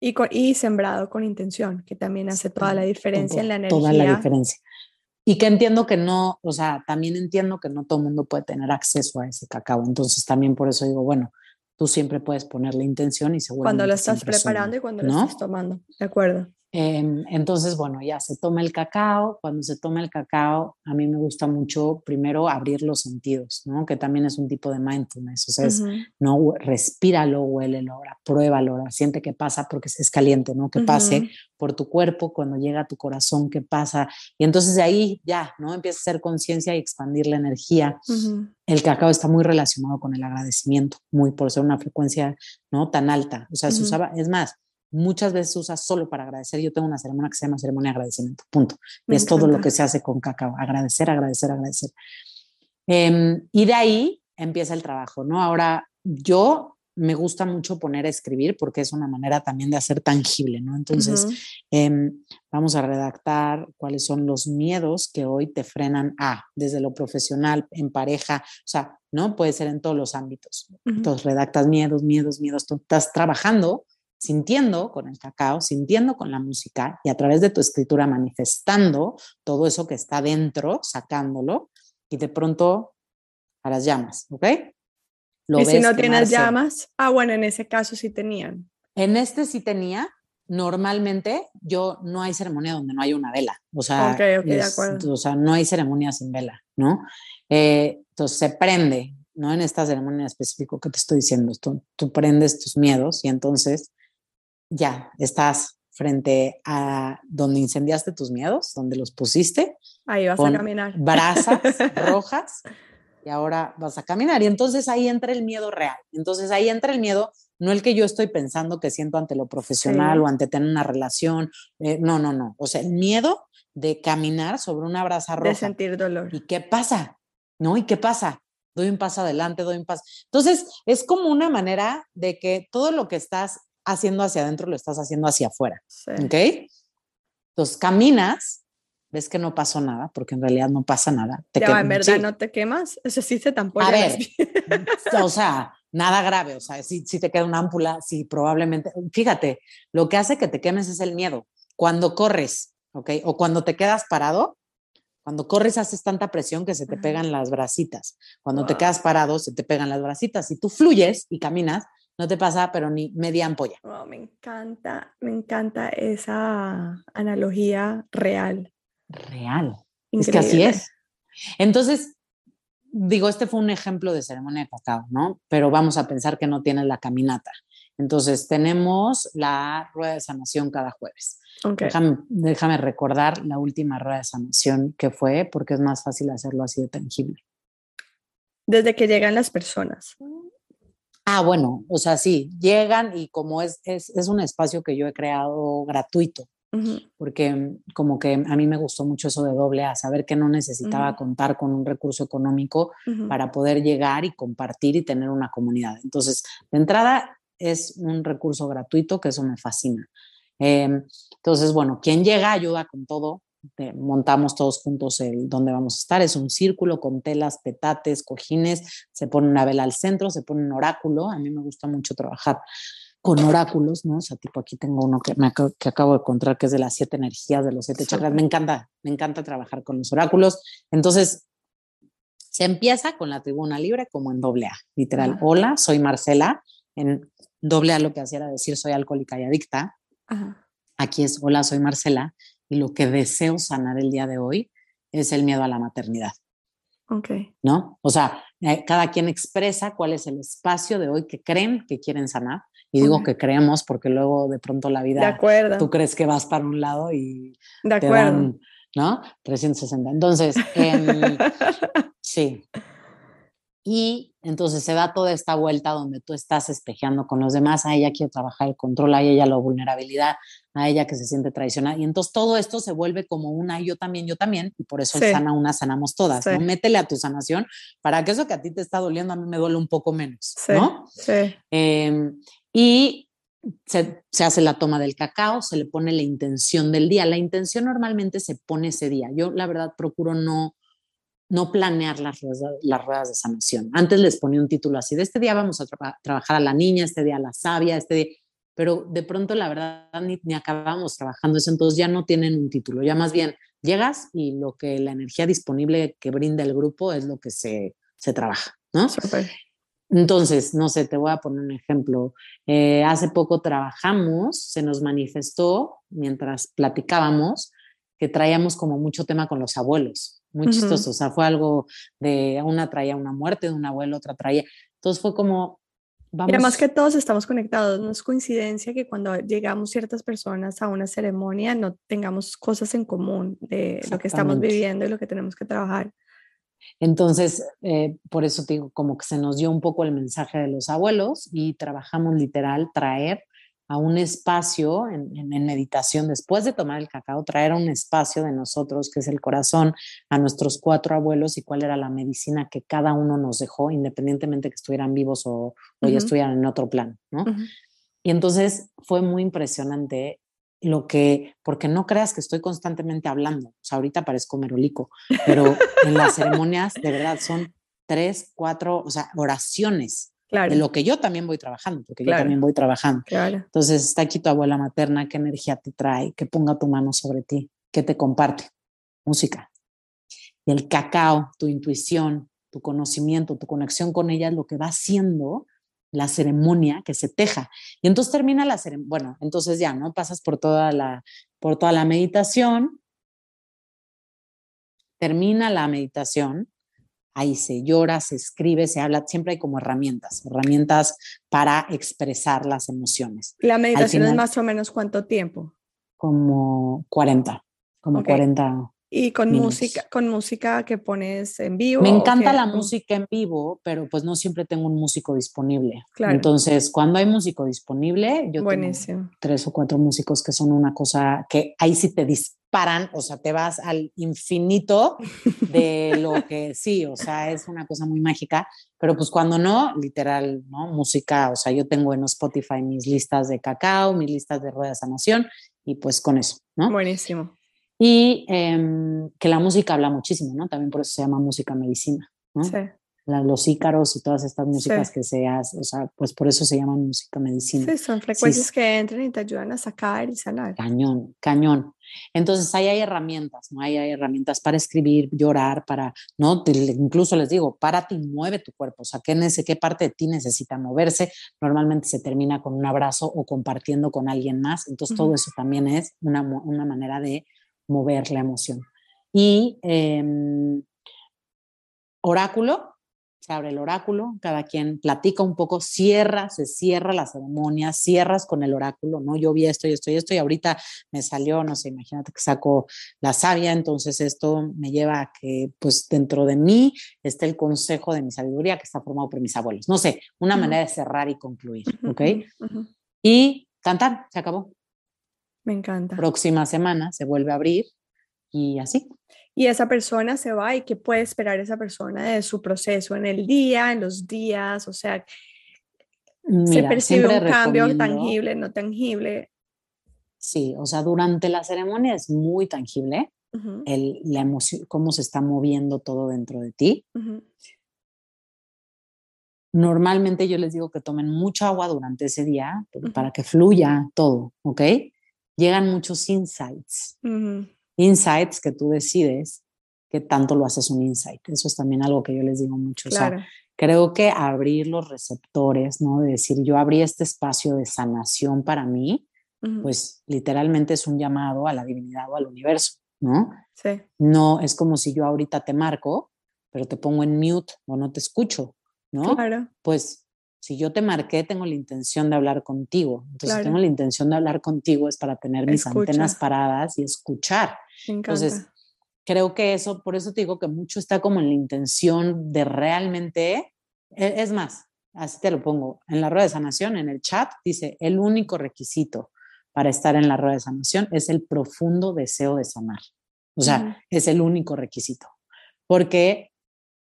Speaker 1: Y, y sembrado con intención, que también hace toda la diferencia en la energía.
Speaker 2: Toda la diferencia. Y que entiendo que no, o sea, también entiendo que no todo el mundo puede tener acceso a ese cacao. Entonces también por eso digo, bueno, tú siempre puedes poner la intención y seguro.
Speaker 1: Cuando lo estás preparando y cuando lo estás tomando, de acuerdo.
Speaker 2: Em, entonces, bueno, ya se toma el cacao. Cuando se toma el cacao, a mí me gusta mucho primero abrir los sentidos, ¿no? Que también es un tipo de mindfulness. O sea, es, no, respíralo, huélelo, ahora pruébalo, ahora siente que pasa porque es caliente, ¿no? Que pase por tu cuerpo, cuando llega a tu corazón, que pasa. Y entonces de ahí ya, ¿no? Empieza a ser conciencia y expandir la energía. El cacao está muy relacionado con el agradecimiento, muy por ser una frecuencia, ¿no? Tan alta. O sea, se usaba, es más, muchas veces se usa solo para agradecer. Yo tengo una ceremonia que se llama ceremonia de agradecimiento, punto. y es todo lo que se hace con cacao, agradecer, agradecer, agradecer. Em, y de ahí empieza el trabajo, ¿no? Ahora, yo me gusta mucho poner a escribir porque es una manera también de hacer tangible, ¿no? Entonces, em, vamos a redactar cuáles son los miedos que hoy te frenan a, desde lo profesional, en pareja, o sea, ¿no? Puede ser en todos los ámbitos. Entonces, redactas miedos, miedos, miedos, tú estás trabajando sintiendo con el cacao, sintiendo con la música y a través de tu escritura manifestando todo eso que está dentro, sacándolo y de pronto a las llamas, ¿ok?
Speaker 1: ¿Y si no tienes llamas? Ah, bueno, en ese caso sí tenían.
Speaker 2: En este sí tenía. Normalmente yo no hay ceremonia donde no hay una vela. O sea, o sea no hay ceremonia sin vela, ¿no? Eh, entonces se prende, ¿no? En esta ceremonia específica que te estoy diciendo, tú, tú prendes tus miedos y entonces ya estás frente a donde incendiaste tus miedos, donde los pusiste.
Speaker 1: Ahí vas a caminar.
Speaker 2: Brasas rojas y ahora vas a caminar. Y entonces ahí entra el miedo real. Entonces ahí entra el miedo, no el que yo estoy pensando que siento ante lo profesional o ante tener una relación. Eh, no, no, no. O sea, el miedo de caminar sobre una brasa roja.
Speaker 1: De sentir dolor.
Speaker 2: ¿Y qué pasa? ¿No? ¿Y qué pasa? Doy un paso adelante, doy un paso. Entonces, es como una manera de que todo lo que estás haciendo hacia adentro lo estás haciendo hacia afuera. ¿Ok? Entonces, caminas ves que no pasó nada, porque en realidad no pasa nada.
Speaker 1: Te ya, en verdad no te quemas, eso sí se tampoco.
Speaker 2: A ver, o sea, nada grave, o sea, si, si te queda una ámpula, sí, probablemente, fíjate, lo que hace que te quemes es el miedo. Cuando corres, ¿ok? O cuando te quedas parado, cuando corres haces tanta presión que se te pegan las bracitas. Cuando te quedas parado, se te pegan las bracitas. Si tú fluyes y caminas, no te pasa, pero ni media ampolla.
Speaker 1: me encanta, me encanta esa analogía real
Speaker 2: real. Es que así es. Entonces, digo, este fue un ejemplo de ceremonia de cacao, ¿no? Pero vamos a pensar que no tiene la caminata. Entonces, tenemos la rueda de sanación cada jueves. Déjame, recordar la última rueda de sanación que fue, porque es más fácil hacerlo así de tangible.
Speaker 1: Desde que llegan las personas.
Speaker 2: Ah, bueno, o sea, sí, llegan y como es, es, es un espacio que yo he creado gratuito, porque como que a mí me gustó mucho eso de doble A, saber que no necesitaba contar con un recurso económico para poder llegar y compartir y tener una comunidad. Entonces, de entrada es un recurso gratuito que eso me fascina. Em, entonces, bueno, quien llega ayuda con todo. Montamos todos juntos el donde vamos a estar. Es un círculo con telas, petates, cojines. Se pone una vela al centro, se pone un oráculo. A mí me gusta mucho trabajar con oráculos, ¿no? O sea, tipo aquí tengo uno que, me, que acabo de encontrar que es de las siete energías, de los siete chakras. Me encanta, me encanta trabajar con los oráculos. Entonces, se empieza con la tribuna libre como en doble A, literal. Hola, soy Marcela. En doble A lo que hacía era decir soy alcohólica y adicta. Aquí es hola, soy Marcela. Y lo que deseo sanar el día de hoy es el miedo a la maternidad.
Speaker 1: Ok.
Speaker 2: ¿No? O sea, eh, cada quien expresa cuál es el espacio de hoy que creen que quieren sanar y digo que creemos porque luego de pronto la vida,
Speaker 1: de acuerdo.
Speaker 2: tú crees que vas para un lado y
Speaker 1: de acuerdo.
Speaker 2: ¿no? 360. Entonces, em, sí. Y entonces se da toda esta vuelta donde tú estás espejeando con los demás, a ella quiere trabajar el control, a ella la vulnerabilidad, a ella que se siente traicionada. Y entonces todo esto se vuelve como una yo también, yo también, y por eso sana una, sanamos todas. ¿no? Métele a tu sanación para que eso que a ti te está doliendo, a mí me duele un poco menos, ¿no?
Speaker 1: Sí.
Speaker 2: Eh, y se, hace la toma del cacao, se le pone la intención del día. La intención normalmente se pone ese día. Yo la verdad procuro no, no planear las ruedas, las ruedas de sanación. Antes les ponía un título así, de este día vamos a trabajar a la niña, este día a la sabia, este día, pero de pronto la verdad ni, ni, acabamos trabajando eso, entonces ya no tienen un título, ya más bien llegas y lo que la energía disponible que brinda el grupo es lo que se, se trabaja, ¿no? Entonces, no sé, te voy a poner un ejemplo. Eh, hace poco trabajamos, se nos manifestó mientras platicábamos que traíamos como mucho tema con los abuelos, muy chistoso. O sea, fue algo de una traía una muerte de un abuelo, otra traía. Entonces fue como,
Speaker 1: vamos. Y además que todos estamos conectados, no es coincidencia que cuando llegamos ciertas personas a una ceremonia no tengamos cosas en común de lo que estamos viviendo y lo que tenemos que trabajar.
Speaker 2: Entonces, eh, por eso digo, como que se nos dio un poco el mensaje de los abuelos y trabajamos literal traer a un espacio en, meditación, después de tomar el cacao, traer a un espacio de nosotros, que es el corazón, a nuestros cuatro abuelos y cuál era la medicina que cada uno nos dejó, independientemente que estuvieran vivos o, ya estuvieran en otro plan, ¿no? Y entonces fue muy impresionante lo que, porque no creas que estoy constantemente hablando, o sea, ahorita parezco merolico, pero en las ceremonias de verdad son tres, cuatro, o sea, oraciones de lo que yo también voy trabajando, porque yo también voy trabajando. Entonces está aquí tu abuela materna, qué energía te trae, que ponga tu mano sobre ti, que te comparte, música. Y el cacao, tu intuición, tu conocimiento, tu conexión con ella es lo que va haciendo la ceremonia que se teja. Y entonces termina la ceremonia, bueno, entonces ya, ¿no? Pasas por toda la, por toda la meditación, termina la meditación, ahí se llora, se escribe, se habla, siempre hay como herramientas, herramientas para expresar las emociones.
Speaker 1: ¿La meditación es más o menos cuánto tiempo?
Speaker 2: Como 40, como 40,
Speaker 1: Y con música, con música que pones en vivo.
Speaker 2: Me encanta la música en vivo, pero pues no siempre tengo un músico disponible. Claro. Entonces, cuando hay músico disponible, yo tengo tres o cuatro músicos que son una cosa que ahí sí te disparan, o sea, te vas al infinito de lo que sí, o sea, es una cosa muy mágica, pero pues cuando no, literal, ¿no? Música, o sea, yo tengo en Spotify mis listas de cacao, mis listas de rueda de sanación y pues con eso, ¿no?
Speaker 1: Buenísimo
Speaker 2: y em, que la música habla muchísimo, ¿no? También por eso se llama música medicina, ¿no? Sí. los ícaros y todas estas músicas que se hacen, o sea, pues por eso se llama música medicina.
Speaker 1: Sí, son frecuencias que entran y te ayudan a sacar y sanar.
Speaker 2: Cañón, cañón. Entonces ahí hay herramientas, ¿no? Ahí hay herramientas para escribir, llorar, para, ¿no? incluso les digo, párate y mueve tu cuerpo, o sea, ¿qué, qué parte de ti necesita moverse? Normalmente se termina con un abrazo o compartiendo con alguien más, entonces todo eso también es una, una manera de mover la emoción. Y em, oráculo, se abre el oráculo, cada quien platica un poco, cierra, se cierra la ceremonia, cierras con el oráculo, ¿no? Yo vi esto y esto y esto y ahorita me salió, no sé, imagínate que saco la savia, entonces esto me lleva a que pues dentro de mí esté el consejo de mi sabiduría que está formado por mis abuelos. No sé, una manera de cerrar y concluir, ¿ok? Y cantar, se acabó.
Speaker 1: Me encanta.
Speaker 2: Próxima semana se vuelve a abrir y así.
Speaker 1: Y esa persona se va y qué puede esperar esa persona de su proceso en el día, en los días, o sea, se percibe un cambio tangible, no tangible.
Speaker 2: Sí, o sea, durante la ceremonia es muy tangible el, la emoción, cómo se está moviendo todo dentro de ti. Normalmente yo les digo que tomen mucha agua durante ese día para que fluya todo, ¿ok? Llegan muchos insights. Insights que tú decides que tanto lo haces un insight. Eso es también algo que yo les digo mucho. creo que abrir los receptores, ¿no? De decir, yo abrí este espacio de sanación para mí, pues literalmente es un llamado a la divinidad o al universo, ¿no?
Speaker 1: Sí.
Speaker 2: No es como si yo ahorita te marco, pero te pongo en mute o no te escucho, ¿no?
Speaker 1: Claro.
Speaker 2: Pues si yo te marqué, tengo la intención de hablar contigo. Entonces, si tengo la intención de hablar contigo es para tener mis antenas paradas y escuchar. Entonces, creo que eso, por eso te digo que mucho está como en la intención de realmente, e, es más, así te lo pongo, en la rueda de sanación, en el chat, dice, el único requisito para estar en la rueda de sanación es el profundo deseo de sanar. O sea, es el único requisito. Porque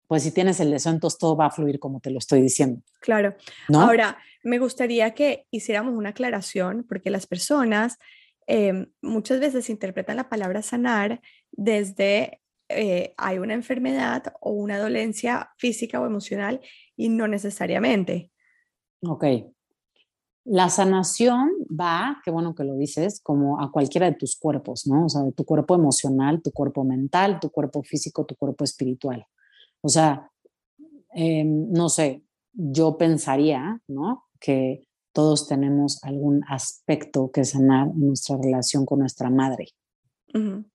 Speaker 2: pues si tienes el deseo, entonces todo va a fluir como te lo estoy diciendo.
Speaker 1: Claro. Ahora, me gustaría que hiciéramos una aclaración, porque las personas em, muchas veces interpretan la palabra sanar desde eh, hay una enfermedad o una dolencia física o emocional y no necesariamente.
Speaker 2: Ok. La sanación va, qué bueno que lo dices, como a cualquiera de tus cuerpos, ¿no? O sea, de tu cuerpo emocional, tu cuerpo mental, tu cuerpo físico, tu cuerpo espiritual. O sea, em, no sé, yo pensaría, ¿no? Que todos tenemos algún aspecto que sanar en nuestra relación con nuestra madre, en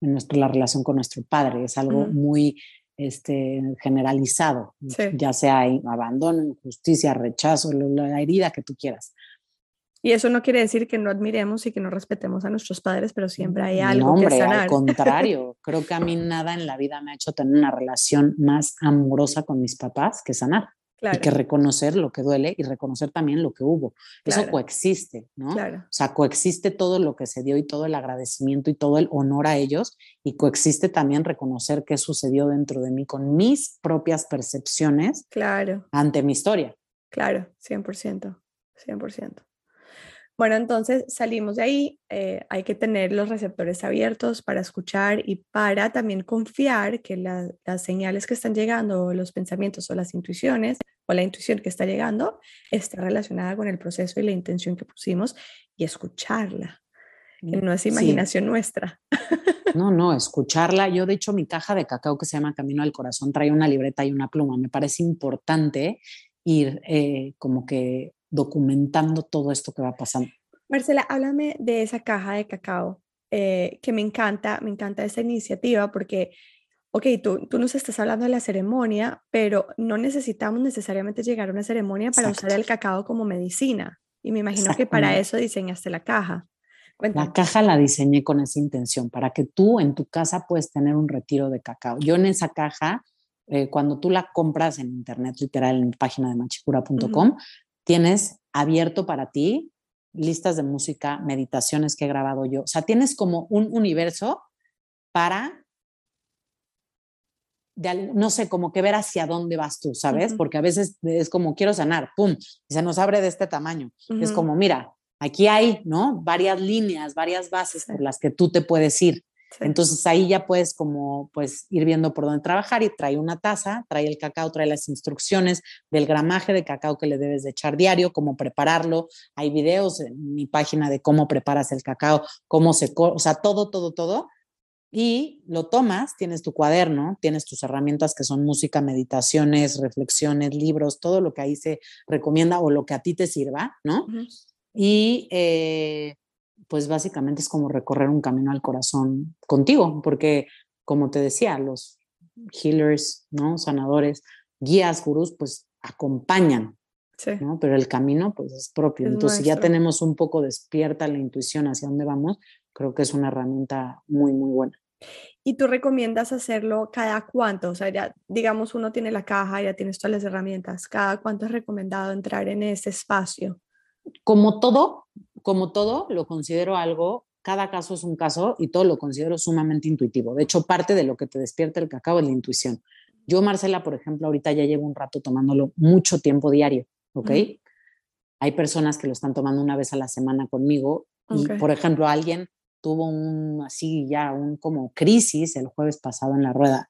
Speaker 2: nuestra, la relación con nuestro padre. Es algo muy este, generalizado, ya sea abandono, injusticia, rechazo, la herida que tú quieras.
Speaker 1: Y eso no quiere decir que no admiremos y que no respetemos a nuestros padres, pero siempre hay algo que sanar.
Speaker 2: Al contrario, creo que a mí nada en la vida me ha hecho tener una relación más amorosa con mis papás que sanar. Y que reconocer lo que duele y reconocer también lo que hubo. Eso coexiste, ¿no? O sea, coexiste todo lo que se dio y todo el agradecimiento y todo el honor a ellos y coexiste también reconocer qué sucedió dentro de mí con mis propias percepciones
Speaker 1: claro.
Speaker 2: ante mi historia.
Speaker 1: Claro, 100%, 100%. Bueno, entonces salimos de ahí, eh, hay que tener los receptores abiertos para escuchar y para también confiar que las señales que están llegando, los pensamientos o las intuiciones o la intuición que está llegando está relacionada con el proceso y la intención que pusimos y escucharla, que mm, no es imaginación nuestra.
Speaker 2: No, no, escucharla. Yo, de hecho, mi caja de cacao que se llama Camino al Corazón trae una libreta y una pluma. Me parece importante ir eh, como que documentando todo esto que va pasando.
Speaker 1: Marcela, háblame de esa caja de cacao, eh, que me encanta, me encanta esa iniciativa porque, ok, tú, tú nos estás hablando de la ceremonia, pero no necesitamos necesariamente llegar a una ceremonia para usar el cacao como medicina. Y me imagino que para eso diseñaste la caja.
Speaker 2: La caja la diseñé con esa intención, para que tú en tu casa puedes tener un retiro de cacao. Yo en esa caja, eh, cuando tú la compras en internet, literal, en página de machicura.com, tienes abierto para ti listas de música, meditaciones que he grabado yo. O sea, tienes como un universo para no sé, como que ver hacia dónde vas tú, ¿sabes? Porque a veces es como quiero sanar, ¡pum! Y se nos abre de este tamaño. Es como, mira, aquí hay, ¿no? Varias líneas, varias bases por las que tú te puedes ir. Entonces ahí ya puedes como pues ir viendo por dónde trabajar y trae una taza, trae el cacao, trae las instrucciones del gramaje de cacao que le debes de echar diario, cómo prepararlo. Hay videos en mi página de cómo preparas el cacao, cómo se, o sea, todo, todo, todo. Y lo tomas, tienes tu cuaderno, tienes tus herramientas que son música, meditaciones, reflexiones, libros, todo lo que ahí se recomienda o lo que a ti te sirva, ¿no? Y eh, pues básicamente es como recorrer un camino al corazón contigo, porque como te decía, los healers, ¿no? Sanadores, guías, gurús, pues acompañan, ¿no? Pero el camino pues es propio. Entonces, si ya tenemos un poco despierta la intuición hacia dónde vamos, creo que es una herramienta muy, muy buena.
Speaker 1: ¿Y tú recomiendas hacerlo cada cuánto? O sea, ya digamos uno tiene la caja, ya tienes todas las herramientas. ¿Cada cuánto es recomendado entrar en ese espacio?
Speaker 2: Como todo, como todo, lo considero algo, cada caso es un caso y todo lo considero sumamente intuitivo. De hecho, parte de lo que te despierta el cacao es la intuición. Yo, Marcela, por ejemplo, ahorita ya llevo un rato tomándolo mucho tiempo diario, ¿ok? Hay personas que lo están tomando una vez a la semana conmigo y, por ejemplo, alguien tuvo un así ya un como crisis el jueves pasado en la rueda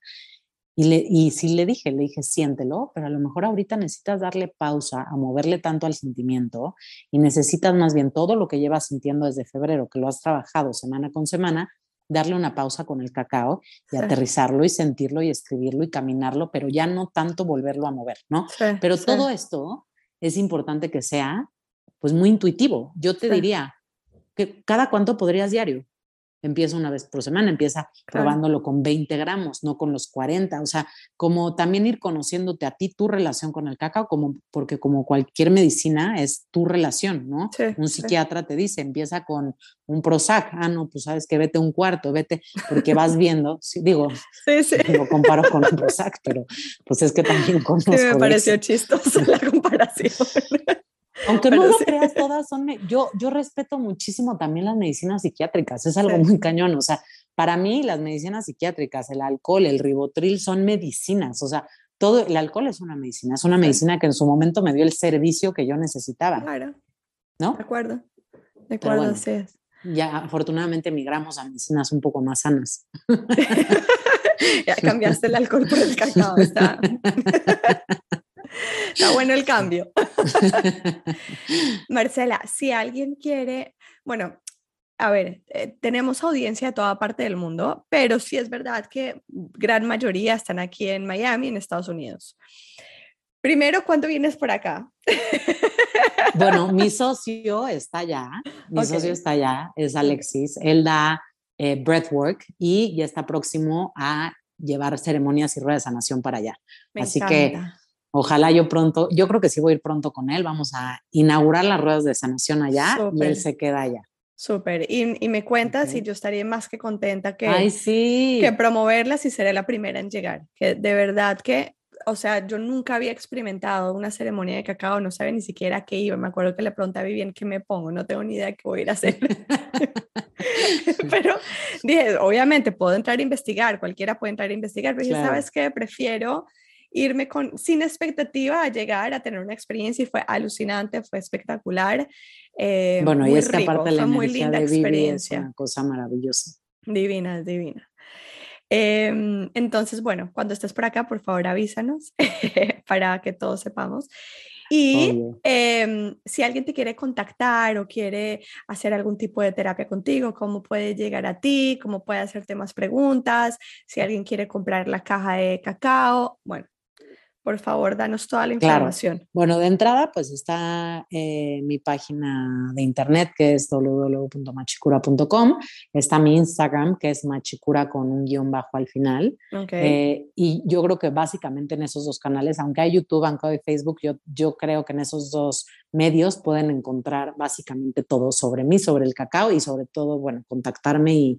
Speaker 2: y, le, y sí le dije, le dije, siéntelo, pero a lo mejor ahorita necesitas darle pausa a moverle tanto al sentimiento y necesitas más bien todo lo que llevas sintiendo desde febrero, que lo has trabajado semana con semana, darle una pausa con el cacao y aterrizarlo y sentirlo y escribirlo y caminarlo, pero ya no tanto volverlo a mover, ¿no? pero todo esto es importante que sea pues muy intuitivo. Yo te diría que cada cuánto podrías diario, empieza una vez por semana, empieza probándolo con 20 gramos, no con los 40. O sea, como también ir conociéndote a ti, tu relación con el cacao, como, porque como cualquier medicina es tu relación, ¿no? un psiquiatra te dice, empieza con un Prozac, ah, no, pues sabes que vete un cuarto, vete, porque vas viendo, digo, lo comparo con un Prozac, pero pues es que también conozco.
Speaker 1: Sí, me pareció chistoso la comparación.
Speaker 2: Aunque no lo creas, todas son. Yo, yo respeto muchísimo también las medicinas psiquiátricas, es algo muy cañón. O sea, para mí, las medicinas psiquiátricas, el alcohol, el ribotril son medicinas. O sea, todo el alcohol es una medicina, es una medicina que en su momento me dio el servicio que yo necesitaba. Claro. ¿No?
Speaker 1: De acuerdo. De acuerdo, así es.
Speaker 2: Ya afortunadamente migramos a medicinas un poco más sanas.
Speaker 1: ya cambiaste el alcohol por el cacao, está. Está bueno el cambio. Marcela, si alguien quiere, bueno, a ver, eh, tenemos audiencia de toda parte del mundo, pero sí es verdad que gran mayoría están aquí en Miami, en Estados Unidos. Primero, ¿cuándo vienes por acá?
Speaker 2: Bueno, mi socio está allá, mi socio está allá, es Alexis, él da eh, breathwork y ya está próximo a llevar ceremonias y ruedas de sanación para allá. Así que Ojalá yo pronto, yo creo que sí voy a ir pronto con él, vamos a inaugurar las ruedas de sanación allá y él se queda allá.
Speaker 1: Súper, y, y, me cuentas y yo estaría más que contenta que,
Speaker 2: Ay, sí.
Speaker 1: que promoverlas y seré la primera en llegar, que de verdad que, o sea, yo nunca había experimentado una ceremonia de cacao, no sabía ni siquiera qué iba, me acuerdo que le pregunté bien qué me pongo, no tengo ni idea qué voy a ir a hacer. pero dije, obviamente puedo entrar a investigar, cualquiera puede entrar a investigar, pero ya ¿sabes qué? Prefiero irme con, sin expectativa a llegar a tener una experiencia y fue alucinante, fue espectacular.
Speaker 2: Eh, bueno, y esta parte de la muy linda de experiencia. Es una cosa maravillosa.
Speaker 1: Divina, divina. Em, entonces, bueno, cuando estés por acá, por favor avísanos para que todos sepamos. Y em, si alguien te quiere contactar o quiere hacer algún tipo de terapia contigo, cómo puede llegar a ti, cómo puede hacerte más preguntas, si alguien quiere comprar la caja de cacao, bueno, Por favor, danos toda la información.
Speaker 2: Bueno, de entrada, pues está eh, mi página de internet que es www.machicura.com. Está mi Instagram que es machicura con un guion bajo al final. Eh, y yo creo que básicamente en esos dos canales, aunque hay YouTube, aunque hay Facebook, yo, yo creo que en esos dos medios pueden encontrar básicamente todo sobre mí, sobre el cacao y sobre todo, bueno, contactarme y,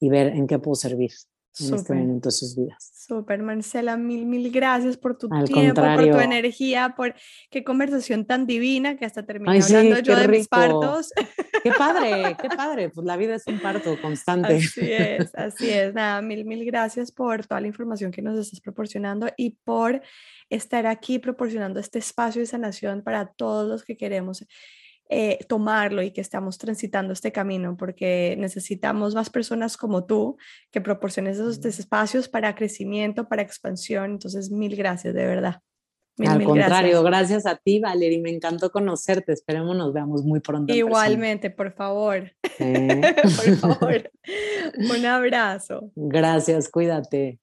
Speaker 2: y ver en qué puedo servir en este momento de sus vidas.
Speaker 1: Súper, Marcela, mil, mil gracias por tu tiempo, por tu energía, por qué conversación tan divina que hasta terminé hablando yo de mis partos.
Speaker 2: Qué padre, qué padre, pues la vida es un parto constante.
Speaker 1: Así es, así es. Nada, mil, mil gracias por toda la información que nos estás proporcionando y por estar aquí proporcionando este espacio de sanación para todos los que queremos eh, tomarlo y que estamos transitando este camino, porque necesitamos más personas como tú que proporciones esos espacios para crecimiento, para expansión. Entonces, mil gracias, de verdad.
Speaker 2: Al contrario, gracias. a ti, Valerie. Me encantó conocerte. Esperemos nos veamos muy pronto.
Speaker 1: Igualmente, por favor. por favor. Un abrazo.
Speaker 2: Gracias, cuídate.